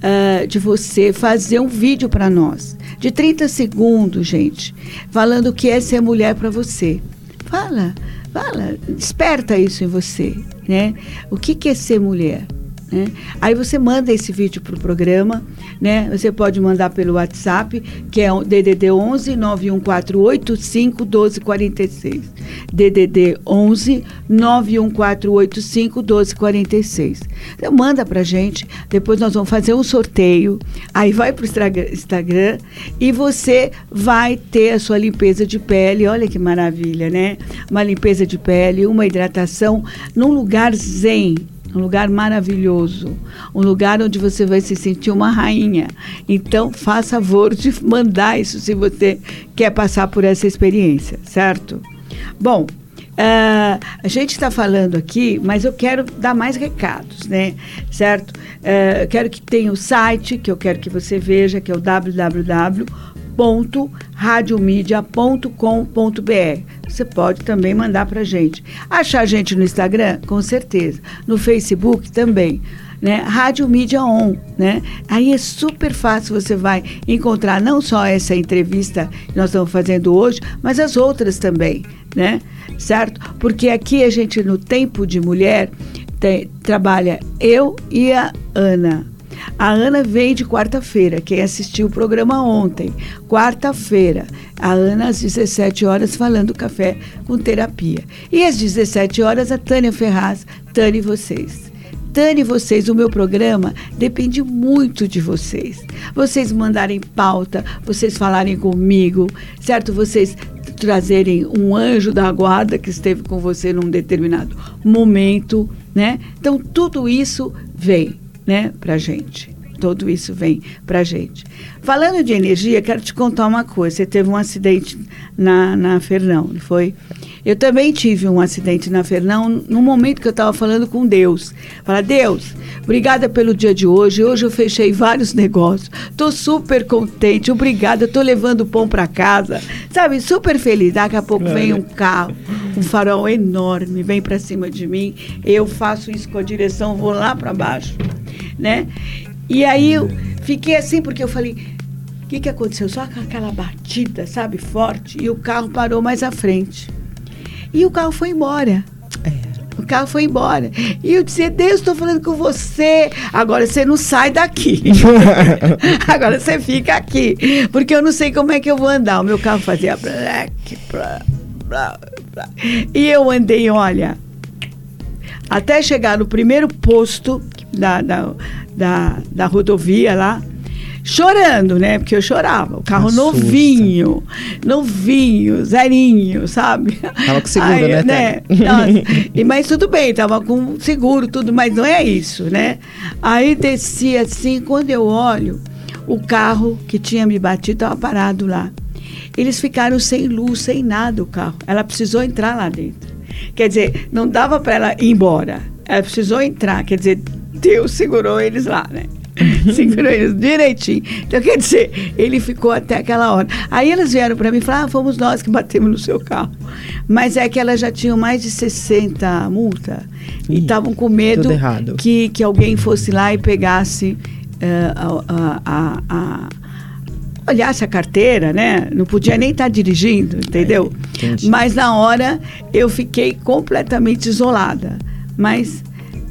uh, de você fazer um vídeo para nós, de 30 segundos, gente, falando o que é ser mulher para você. Fala, fala, desperta isso em você, né? O que, que é ser mulher? Né? Aí você manda esse vídeo para o programa, né? Você pode mandar pelo WhatsApp, que é o DDD 11 91485 1246. DDD 11 91485 1246. Então manda para gente, depois nós vamos fazer um sorteio. Aí vai para o Instagram e você vai ter a sua limpeza de pele. Olha que maravilha, né? Uma limpeza de pele, uma hidratação num lugar zen um lugar maravilhoso, um lugar onde você vai se sentir uma rainha. Então, faça favor de mandar isso se você quer passar por essa experiência, certo? Bom, Uh, a gente está falando aqui, mas eu quero dar mais recados, né? Certo? Uh, quero que tenha o site, que eu quero que você veja, que é o www.radiomedia.com.br. Você pode também mandar para gente. Achar a gente no Instagram? Com certeza. No Facebook também né? Rádio Mídia On, né? Aí é super fácil, você vai encontrar não só essa entrevista que nós estamos fazendo hoje, mas as outras também, né? Certo? Porque aqui a gente, no Tempo de Mulher, tem, trabalha eu e a Ana. A Ana vem de quarta-feira, quem assistiu o programa ontem, quarta-feira. A Ana às 17 horas falando café com terapia. E às 17 horas a Tânia Ferraz, Tânia e vocês. Dane vocês, o meu programa depende muito de vocês. Vocês mandarem pauta, vocês falarem comigo, certo? Vocês trazerem um anjo da guarda que esteve com você num determinado momento, né? Então tudo isso vem, né, pra gente. Tudo isso vem pra gente. Falando de energia, quero te contar uma coisa. Você teve um acidente na, na Fernão, não foi? Eu também tive um acidente na Fernão no momento que eu estava falando com Deus. Fala, Deus, obrigada pelo dia de hoje. Hoje eu fechei vários negócios. Estou super contente. Obrigada. Estou levando pão para casa. Sabe, super feliz. Daqui a pouco vem um carro, um farol enorme, vem para cima de mim. Eu faço isso com a direção, vou lá para baixo, né? E aí eu fiquei assim porque eu falei, o que, que aconteceu? Só aquela batida, sabe, forte, e o carro parou mais à frente. E o carro foi embora. É. O carro foi embora. E eu disse, Deus, estou falando com você. Agora você não sai daqui. Agora você fica aqui. Porque eu não sei como é que eu vou andar. O meu carro fazia black, blá, blá, blá. E eu andei, olha, até chegar no primeiro posto da, da, da, da rodovia lá chorando, né? Porque eu chorava. O carro Assusta. novinho, novinho, zerinho, sabe? Tava com seguro, Aí, né? né? E, mas tudo bem, tava com seguro, tudo, mas não é isso, né? Aí desci assim, quando eu olho, o carro que tinha me batido estava parado lá. Eles ficaram sem luz, sem nada o carro. Ela precisou entrar lá dentro. Quer dizer, não dava para ela ir embora. Ela precisou entrar, quer dizer, Deus segurou eles lá, né? Segurou eles direitinho. Então, quer dizer, ele ficou até aquela hora. Aí elas vieram para mim e falaram: ah, fomos nós que batemos no seu carro. Mas é que elas já tinham mais de 60 multa e estavam com medo que, que alguém fosse lá e pegasse uh, a, a, a olhasse a carteira, né? Não podia nem estar tá dirigindo, entendeu? É, Mas na hora eu fiquei completamente isolada. Mas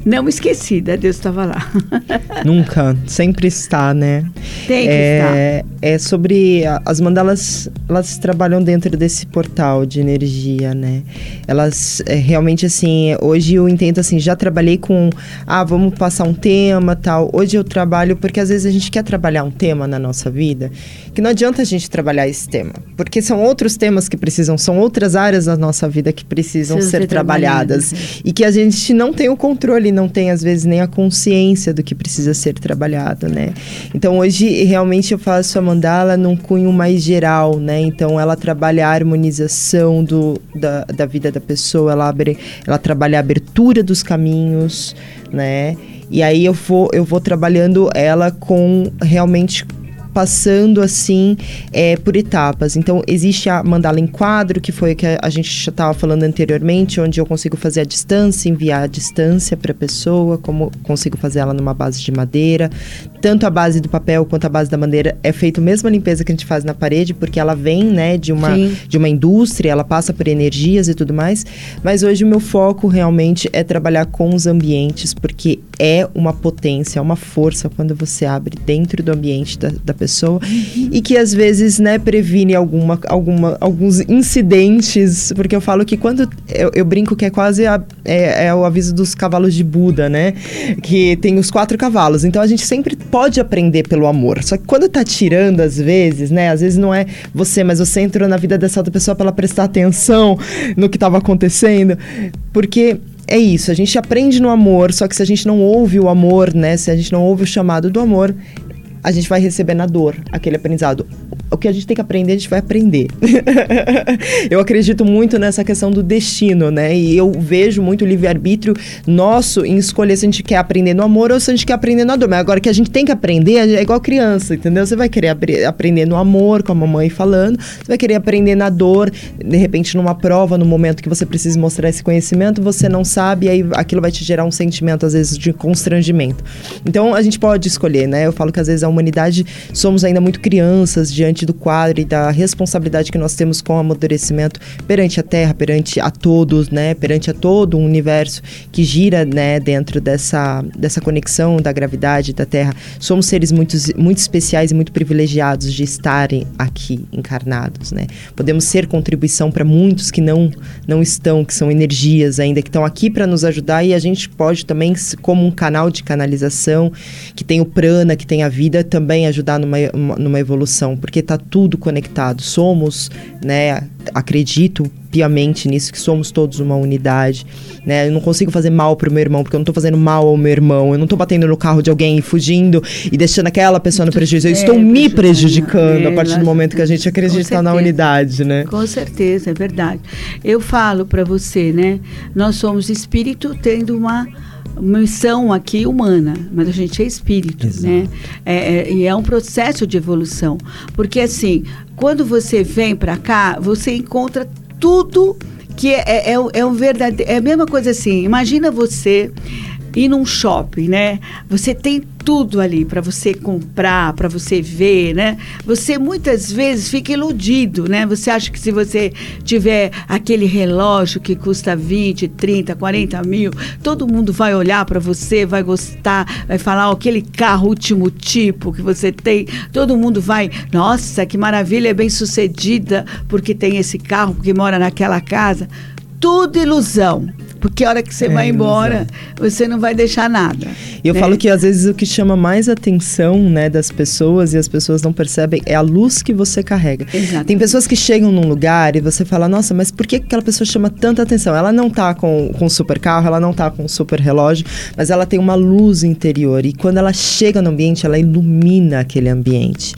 não esquecida, Deus estava lá. Nunca, sempre está, né? Tem que é, estar. É sobre as mandalas, elas trabalham dentro desse portal de energia, né? Elas é, realmente assim, hoje eu entendo assim, já trabalhei com, ah, vamos passar um tema, tal. Hoje eu trabalho porque às vezes a gente quer trabalhar um tema na nossa vida, que não adianta a gente trabalhar esse tema, porque são outros temas que precisam, são outras áreas da nossa vida que precisam Precisa ser, ser trabalhadas e que a gente não tem o controle não tem, às vezes, nem a consciência do que precisa ser trabalhado, né? Então, hoje, realmente, eu faço a mandala num cunho mais geral, né? Então, ela trabalha a harmonização do, da, da vida da pessoa, ela, abre, ela trabalha a abertura dos caminhos, né? E aí eu vou, eu vou trabalhando ela com realmente passando assim é, por etapas. Então, existe a mandala em quadro, que foi o que a gente já estava falando anteriormente, onde eu consigo fazer a distância, enviar a distância para a pessoa, como consigo fazer ela numa base de madeira. Tanto a base do papel quanto a base da madeira é feita a mesma limpeza que a gente faz na parede, porque ela vem né, de, uma, de uma indústria, ela passa por energias e tudo mais. Mas hoje o meu foco realmente é trabalhar com os ambientes, porque é uma potência, é uma força quando você abre dentro do ambiente da, da pessoa e que às vezes, né, previne alguma, alguma, alguns incidentes, porque eu falo que quando eu, eu brinco que é quase a, é, é, o aviso dos cavalos de Buda, né, que tem os quatro cavalos. Então a gente sempre pode aprender pelo amor. Só que quando tá tirando às vezes, né, às vezes não é você, mas você entrou na vida dessa outra pessoa para ela prestar atenção no que estava acontecendo, porque é isso, a gente aprende no amor, só que se a gente não ouve o amor, né, se a gente não ouve o chamado do amor, a gente vai receber na dor aquele aprendizado. que a gente tem que aprender, a gente vai aprender. eu acredito muito nessa questão do destino, né? E eu vejo muito o livre-arbítrio nosso em escolher se a gente quer aprender no amor ou se a gente quer aprender na dor. Mas agora que a gente tem que aprender é igual criança, entendeu? Você vai querer aprender no amor, com a mamãe falando, você vai querer aprender na dor, de repente numa prova, no momento que você precisa mostrar esse conhecimento, você não sabe, e aí aquilo vai te gerar um sentimento, às vezes, de constrangimento. Então a gente pode escolher, né? Eu falo que às vezes a humanidade somos ainda muito crianças diante do quadro e da responsabilidade que nós temos com o amadurecimento perante a Terra, perante a todos, né? Perante a todo o universo que gira, né? Dentro dessa, dessa conexão da gravidade da Terra. Somos seres muito, muito especiais e muito privilegiados de estarem aqui encarnados, né? Podemos ser contribuição para muitos que não, não estão, que são energias ainda, que estão aqui para nos ajudar e a gente pode também, como um canal de canalização, que tem o prana, que tem a vida, também ajudar numa, numa evolução, porque está tudo conectado. Somos, né, acredito piamente nisso, que somos todos uma unidade, né? Eu não consigo fazer mal pro meu irmão, porque eu não tô fazendo mal ao meu irmão, eu não tô batendo no carro de alguém e fugindo e deixando aquela pessoa no prejuízo, eu é, estou me prejudicando é, a partir do momento que a gente acredita na unidade, né? Com certeza, é verdade. Eu falo para você, né? Nós somos espírito tendo uma missão aqui humana, mas a gente é espírito, Exato. né? É, é, e é um processo de evolução, porque assim, quando você vem para cá, você encontra tudo que é, é, é, é um verdadeiro. É a mesma coisa assim. Imagina você ir num shopping, né? Você tem tudo ali para você comprar, para você ver, né? Você muitas vezes fica iludido, né? Você acha que se você tiver aquele relógio que custa 20, 30, 40 mil, todo mundo vai olhar para você, vai gostar, vai falar oh, aquele carro último tipo que você tem, todo mundo vai, nossa, que maravilha, é bem sucedida porque tem esse carro, porque mora naquela casa. Tudo ilusão. Porque a hora que você é, vai embora, você não vai deixar nada. E eu né? falo que às vezes o que chama mais atenção, né, das pessoas e as pessoas não percebem é a luz que você carrega. Exato. Tem pessoas que chegam num lugar e você fala, nossa, mas por que aquela pessoa chama tanta atenção? Ela não tá com, com super carro, ela não tá com super relógio, mas ela tem uma luz interior. E quando ela chega no ambiente, ela ilumina aquele ambiente.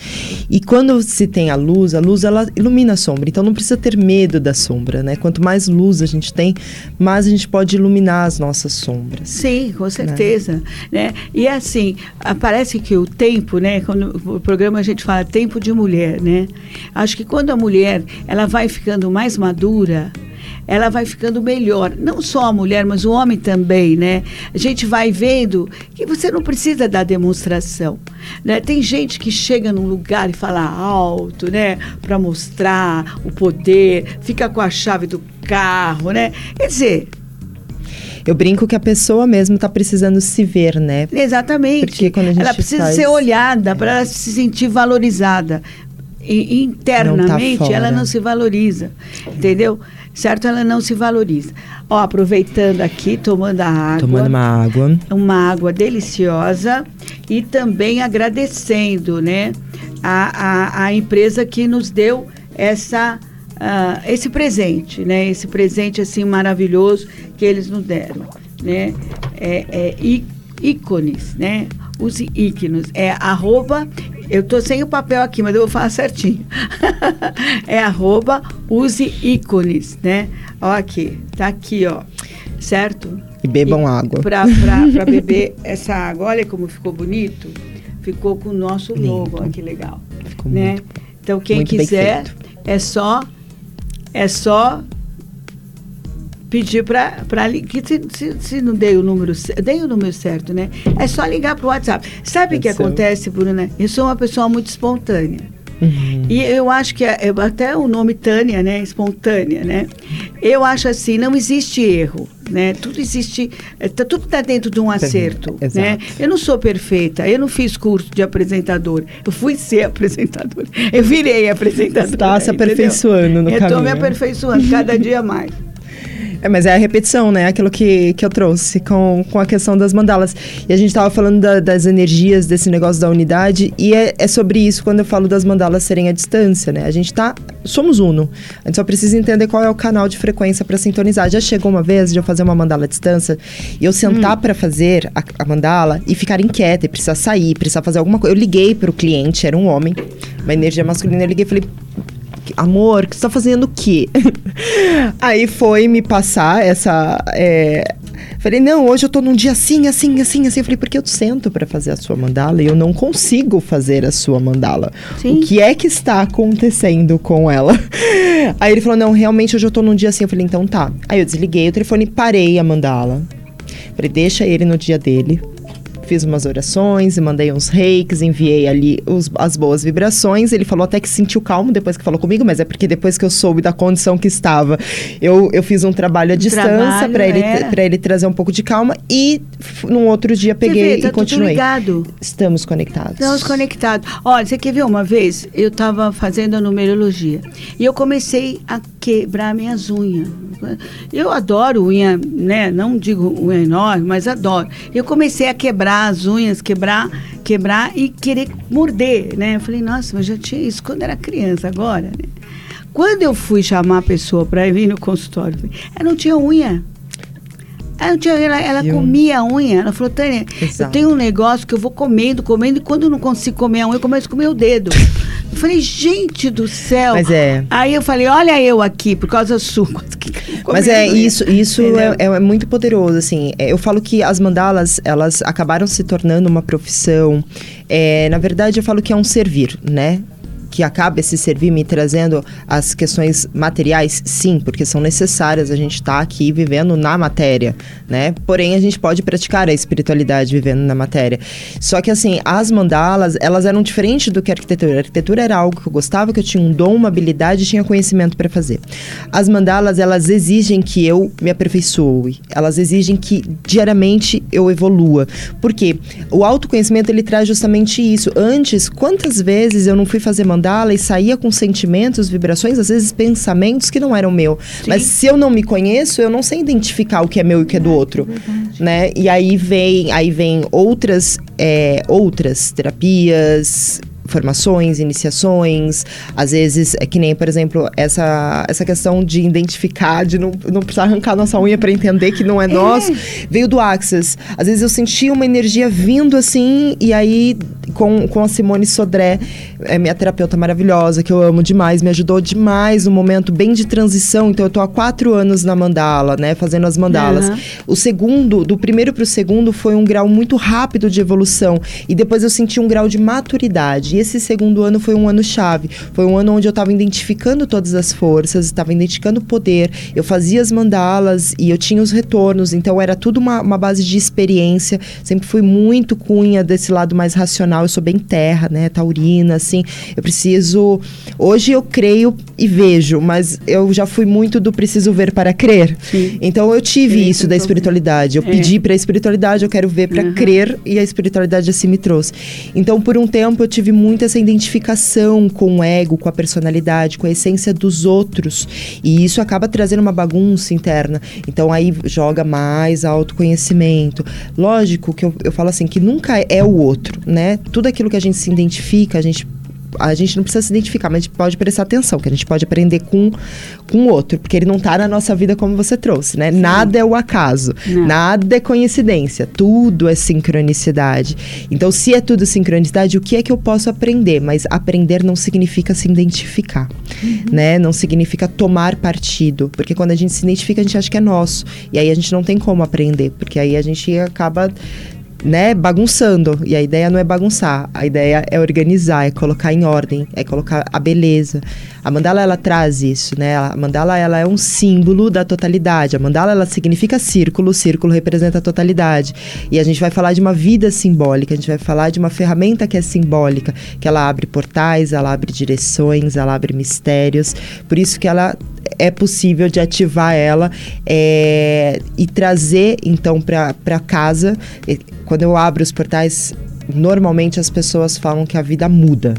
E quando se tem a luz, a luz ela ilumina a sombra. Então não precisa ter medo da sombra, né? Quanto mais luz a gente tem, mais a gente pode iluminar as nossas sombras. Sim, com né? certeza. Né? né? E assim, parece que o tempo, né? Quando o programa a gente fala tempo de mulher, né? Acho que quando a mulher ela vai ficando mais madura, ela vai ficando melhor. Não só a mulher, mas o homem também, né? A gente vai vendo que você não precisa dar demonstração. Né? Tem gente que chega num lugar e fala alto, né? Para mostrar o poder, fica com a chave do carro, né? Quer dizer, eu brinco que a pessoa mesmo está precisando se ver, né? Exatamente. Porque quando a gente ela precisa faz... ser olhada para ela se sentir valorizada. E, internamente não tá ela não se valoriza, entendeu? Certo? Ela não se valoriza. Ó, aproveitando aqui, tomando a água. Tomando uma água. Uma água deliciosa e também agradecendo, né, a, a, a empresa que nos deu essa uh, esse presente, né? Esse presente assim maravilhoso que eles nos deram, né? É, é ícones, né? Os ícones é arroba eu tô sem o papel aqui, mas eu vou falar certinho. é arroba use ícones, né? Ó aqui, tá aqui, ó. Certo? E bebam e água. Para beber essa água, olha como ficou bonito. Ficou com o nosso logo, olha que legal. Ficou né? Muito, então, quem quiser, é só é só pedir para que se, se, se, não dei o número dei o número certo né? É só ligar para o WhatsApp. Sabe o que acontece Bruna? Eu sou uma pessoa muito espontânea Uhum. E eu acho que até o nome Tânia, né? Espontânea, né? Eu acho assim, não existe erro, né? Tudo existe, é, tá, tudo está dentro de um acerto, Exato. né? Eu não sou perfeita, eu não fiz curso de apresentador, eu fui ser apresentador, eu virei apresentadora. Está se aperfeiçoando no eu caminho. Estou me aperfeiçoando cada dia mais. É, mas é a repetição, né? Aquilo que, que eu trouxe com, com a questão das mandalas. E a gente estava falando da, das energias desse negócio da unidade, e é, é sobre isso quando eu falo das mandalas serem à distância, né? A gente tá. Somos uno. A gente só precisa entender qual é o canal de frequência para sintonizar. Já chegou uma vez de eu fazer uma mandala à distância e eu sentar hum. para fazer a, a, mandala e ficar inquieta e precisar sair, precisar fazer alguma coisa. Eu liguei para o cliente, era um homem, uma energia masculina, eu liguei e falei amor, que você tá fazendo o quê? Aí foi me passar essa. É... Falei, não, hoje eu tô num dia assim, assim, assim, assim. Eu falei, porque eu sento para fazer a sua mandala e eu não consigo fazer a sua mandala. Sim. O que é que está acontecendo com ela? Aí ele falou, não, realmente hoje eu tô num dia assim. Eu falei, então tá. Aí eu desliguei o telefone, parei a mandala. Falei, deixa ele no dia dele fiz umas orações e mandei uns reikes, enviei ali os, as boas vibrações. Ele falou até que sentiu calmo depois que falou comigo, mas é porque depois que eu soube da condição que estava, eu, eu fiz um trabalho à distância para ele, é. ele trazer um pouco de calma e num outro dia peguei vê, tá e continuei. Ligado. Estamos conectados. Estamos conectados. Olha, você quer ver uma vez? Eu estava fazendo a numerologia e eu comecei a quebrar minhas unhas. Eu adoro unha, né? Não digo unha enorme, mas adoro. Eu comecei a quebrar as unhas, quebrar, quebrar e querer morder, né? Eu falei, nossa, mas já tinha isso quando era criança, agora, né? Quando eu fui chamar a pessoa para vir no consultório, ela não tinha unha. Ela, tinha, ela, ela comia a unha. Ela falou, Tânia, Exato. eu tenho um negócio que eu vou comendo, comendo, e quando eu não consigo comer a unha, eu começo a comer o dedo. Eu falei, gente do céu. Mas é. Aí eu falei, olha eu aqui, por causa sua. Mas é isso, isso é, é, muito poderoso, assim. É, eu falo que as mandalas, elas acabaram se tornando uma profissão. É, na verdade, eu falo que é um servir, né? Que acaba esse servir me trazendo as questões materiais, sim, porque são necessárias. A gente está aqui vivendo na matéria, né? Porém, a gente pode praticar a espiritualidade vivendo na matéria. Só que, assim, as mandalas, elas eram diferentes do que a arquitetura. A arquitetura era algo que eu gostava, que eu tinha um dom, uma habilidade, tinha conhecimento para fazer. As mandalas, elas exigem que eu me aperfeiçoe. Elas exigem que diariamente eu evolua. Por quê? O autoconhecimento, ele traz justamente isso. Antes, quantas vezes eu não fui fazer mandala mandala e saía com sentimentos, vibrações, às vezes pensamentos que não eram meu. Sim. Mas se eu não me conheço, eu não sei identificar o que é meu e o que é do outro, é né? E aí vem, aí vem outras, é, outras terapias, formações, iniciações, às vezes é que nem, por exemplo, essa, essa questão de identificar, de não, não precisar arrancar nossa unha para entender que não é, é nosso, veio do Axis. Às vezes eu senti uma energia vindo assim, e aí com, com a Simone Sodré, é minha terapeuta maravilhosa, que eu amo demais, me ajudou demais no momento bem de transição. Então eu tô há quatro anos na mandala, né, fazendo as mandalas. Uhum. O segundo, do primeiro para o segundo, foi um grau muito rápido de evolução, e depois eu senti um grau de maturidade. E esse segundo ano foi um ano chave. Foi um ano onde eu estava identificando todas as forças, estava identificando o poder. Eu fazia as mandalas e eu tinha os retornos. Então era tudo uma, uma base de experiência. Sempre fui muito cunha desse lado mais racional. Eu sou bem terra, né? Taurina, assim. Eu preciso. Hoje eu creio e vejo, mas eu já fui muito do preciso ver para crer. Sim. Então eu tive Sim, isso da espiritualidade. Eu é. pedi para a espiritualidade, eu quero ver para uhum. crer e a espiritualidade assim me trouxe. Então por um tempo eu tive muito essa identificação com o ego, com a personalidade, com a essência dos outros. E isso acaba trazendo uma bagunça interna. Então aí joga mais autoconhecimento. Lógico que eu, eu falo assim, que nunca é o outro, né? Tudo aquilo que a gente se identifica, a gente a gente não precisa se identificar, mas a gente pode prestar atenção, que a gente pode aprender com com o outro, porque ele não está na nossa vida como você trouxe, né? Sim. Nada é o acaso, não. nada é coincidência, tudo é sincronicidade. Então, se é tudo sincronicidade, o que é que eu posso aprender? Mas aprender não significa se identificar, uhum. né? Não significa tomar partido, porque quando a gente se identifica, a gente acha que é nosso, e aí a gente não tem como aprender, porque aí a gente acaba né, bagunçando. E a ideia não é bagunçar, a ideia é organizar, é colocar em ordem, é colocar a beleza. A mandala ela traz isso, né? A mandala ela é um símbolo da totalidade. A mandala ela significa círculo, o círculo representa a totalidade. E a gente vai falar de uma vida simbólica, a gente vai falar de uma ferramenta que é simbólica, que ela abre portais, ela abre direções, ela abre mistérios. Por isso que ela é possível de ativar ela é, e trazer então para casa. Quando eu abro os portais, normalmente as pessoas falam que a vida muda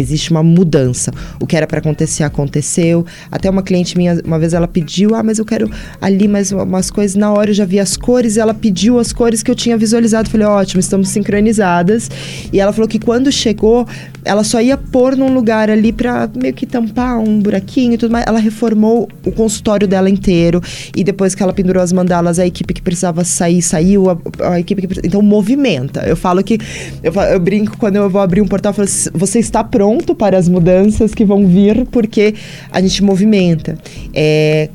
existe uma mudança. O que era para acontecer, aconteceu. Até uma cliente minha, uma vez ela pediu, ah, mas eu quero ali mais umas coisas. Na hora eu já vi as cores e ela pediu as cores que eu tinha visualizado. Falei, ótimo, estamos sincronizadas. E ela falou que quando chegou, ela só ia pôr num lugar ali para meio que tampar um buraquinho e tudo mais. Ela reformou o consultório dela inteiro. E depois que ela pendurou as mandalas, a equipe que precisava sair, saiu. A, a equipe que Então, movimenta. Eu falo que. Eu, eu brinco quando eu vou abrir um portal, eu falo, você está pronto para as mudanças que vão vir, porque a gente movimenta. É,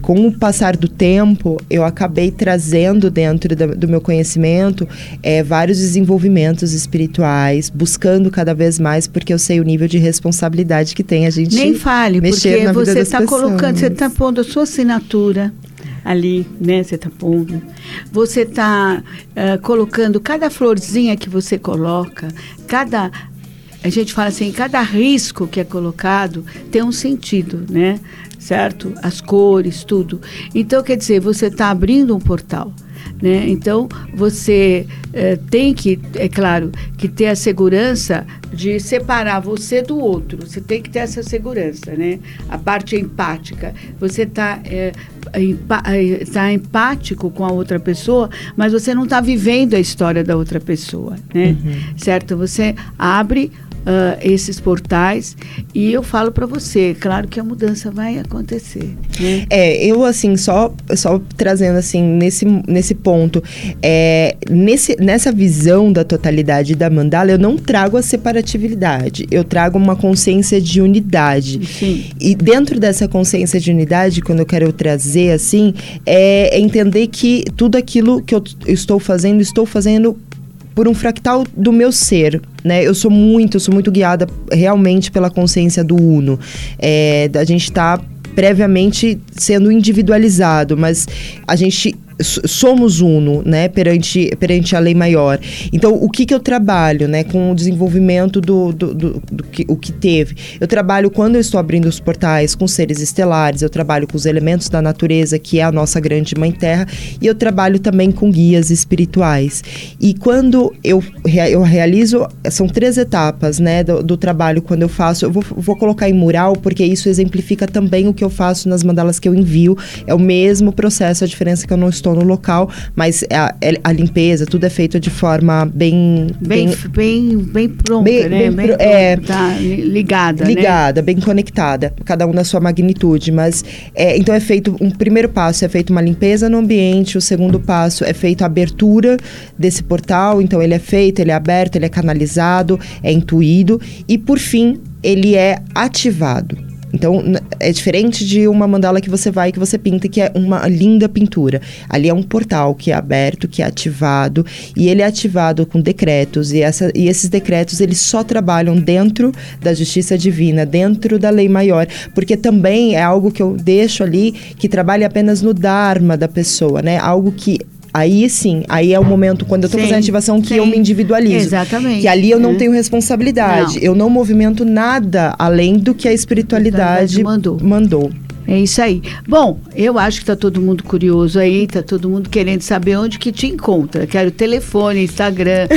com o passar do tempo, eu acabei trazendo dentro da, do meu conhecimento é, vários desenvolvimentos espirituais, buscando cada vez mais, porque eu sei o nível de responsabilidade que tem a gente. Nem fale, porque você está colocando, você está pondo a sua assinatura ali, né? Você está pondo. Você está uh, colocando cada florzinha que você coloca, cada a gente fala assim, cada risco que é colocado tem um sentido, né? Certo? As cores, tudo. Então, quer dizer, você está abrindo um portal. Né? Então, você eh, tem que, é claro, que ter a segurança de separar você do outro. Você tem que ter essa segurança, né? A parte empática. Você está é, eh, tá empático com a outra pessoa, mas você não está vivendo a história da outra pessoa, né? Uhum. Certo? Você abre uh, esses portais e eu falo para você, claro que a mudança vai acontecer. Né? É, eu assim só só trazendo assim nesse nesse ponto, é, nesse nessa visão da totalidade da mandala eu não trago a separatividade, eu trago uma consciência de unidade. Sim. E dentro dessa consciência de unidade, quando eu quero trazer assim, é, é entender que tudo aquilo que eu estou fazendo, estou fazendo por um fractal do meu ser, né? Eu sou muito, eu sou muito guiada realmente pela consciência do uno. É, a gente está previamente sendo individualizado, mas a gente somos uno, né, perante, perante a lei maior. Então, o que que eu trabalho, né, com o desenvolvimento do, do, do, do que, o que teve? Eu trabalho quando eu estou abrindo os portais com seres estelares, eu trabalho com os elementos da natureza, que é a nossa grande mãe terra, e eu trabalho também com guias espirituais. E quando eu, eu realizo, são três etapas, né, do, do trabalho, quando eu faço, eu vou, vou colocar em mural, porque isso exemplifica também o que eu faço nas mandalas que eu envio, é o mesmo processo, a diferença é que eu não estou no local, mas a, a, limpeza, tudo é feito de forma bem... Bem, bem, bem, pronta, bem, né? Bem, bem é, tá ligada? Ligada, né? bem conectada, cada um na sua magnitude, mas... É, então é feito, um primeiro passo é feito uma limpeza no ambiente, o segundo passo é feito a abertura desse portal, então ele é feito, ele é aberto, ele é canalizado, é intuído, e por fim, ele é ativado. Então, é diferente de uma mandala que você vai, que você pinta, que é uma linda pintura. Ali é um portal que é aberto, que é ativado, e ele é ativado com decretos, e, essa, e esses decretos, eles só trabalham dentro da justiça divina, dentro da lei maior, porque também é algo que eu deixo ali, que trabalha apenas no dharma da pessoa, né? Algo que Aí sim, aí é o momento quando eu estou fazendo ativação que sim. eu me individualizo. Exatamente. Que ali eu não é. tenho responsabilidade. Não. Eu não movimento nada além do que a espiritualidade mandou. mandou. É isso aí. Bom, eu acho que está todo mundo curioso aí, está todo mundo querendo saber onde que te encontra. Quero telefone, Instagram,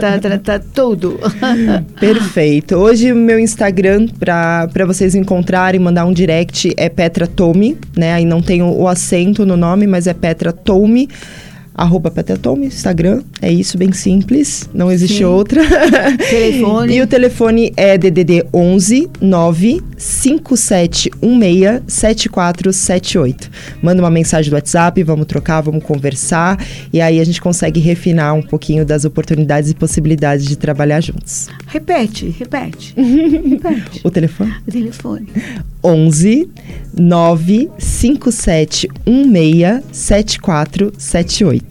tá, tá, tá, tudo. Perfeito. Hoje o meu Instagram para vocês encontrarem, mandar um direct é Petra Tome, né? Aí não tem o, o acento no nome, mas é Petra Tome arroba Petetome, Instagram. É isso, bem simples. Não existe Sim. outra. Telefone. e o telefone é DDD 11 95716 7478. Manda uma mensagem do WhatsApp, vamos trocar, vamos conversar. E aí a gente consegue refinar um pouquinho das oportunidades e possibilidades de trabalhar juntos. Repete, repete. repete. O telefone? O telefone. 11 95716 7478.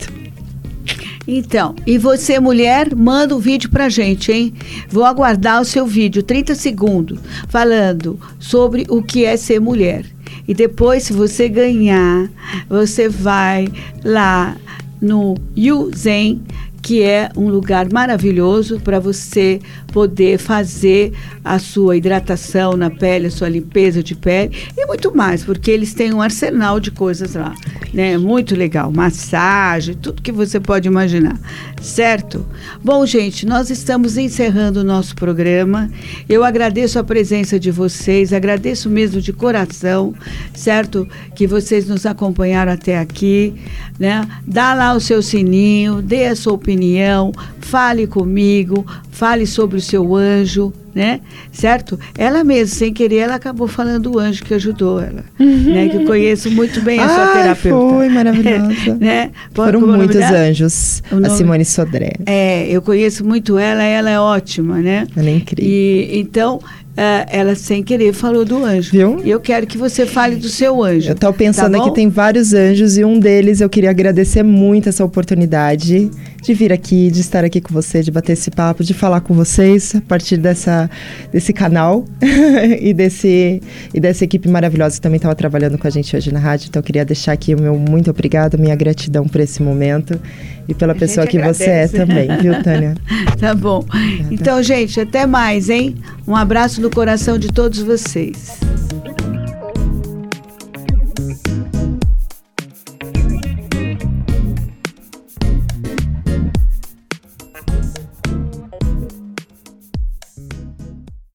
Então, e você, mulher, manda o um vídeo pra gente, hein? Vou aguardar o seu vídeo, 30 segundos, falando sobre o que é ser mulher. E depois, se você ganhar, você vai lá no Yuzen que é um lugar maravilhoso para você poder fazer a sua hidratação na pele, a sua limpeza de pele e muito mais, porque eles têm um arsenal de coisas lá. né? Muito legal. Massagem, tudo que você pode imaginar, certo? Bom, gente, nós estamos encerrando o nosso programa. Eu agradeço a presença de vocês, agradeço mesmo de coração, certo? Que vocês nos acompanharam até aqui, né? Dá lá o seu sininho, dê a sua opinião, fale comigo, fale sobre o seu anjo, né? Certo? Ela mesma, sem querer, ela acabou falando do anjo que ajudou ela, uhum. né? Que eu conheço muito bem a sua Ai, terapeuta. Foi maravilhosa. né? Foram muitos anjos. A Simone Sodré. É, eu conheço muito ela, ela é ótima, né? Ela é incrível. E então Uh, ela sem querer falou do anjo. Viu? E eu quero que você fale do seu anjo. Eu estou pensando tá aqui, tem vários anjos e um deles eu queria agradecer muito essa oportunidade de vir aqui, de estar aqui com você, de bater esse papo, de falar com vocês a partir dessa, desse canal e, desse, e dessa equipe maravilhosa que também estava trabalhando com a gente hoje na rádio. Então, eu queria deixar aqui o meu muito obrigado, minha gratidão por esse momento e pela a pessoa que agradece. você é também, viu, Tânia? tá bom. Obrigada. Então, gente, até mais, hein? Um abraço no coração de todos vocês.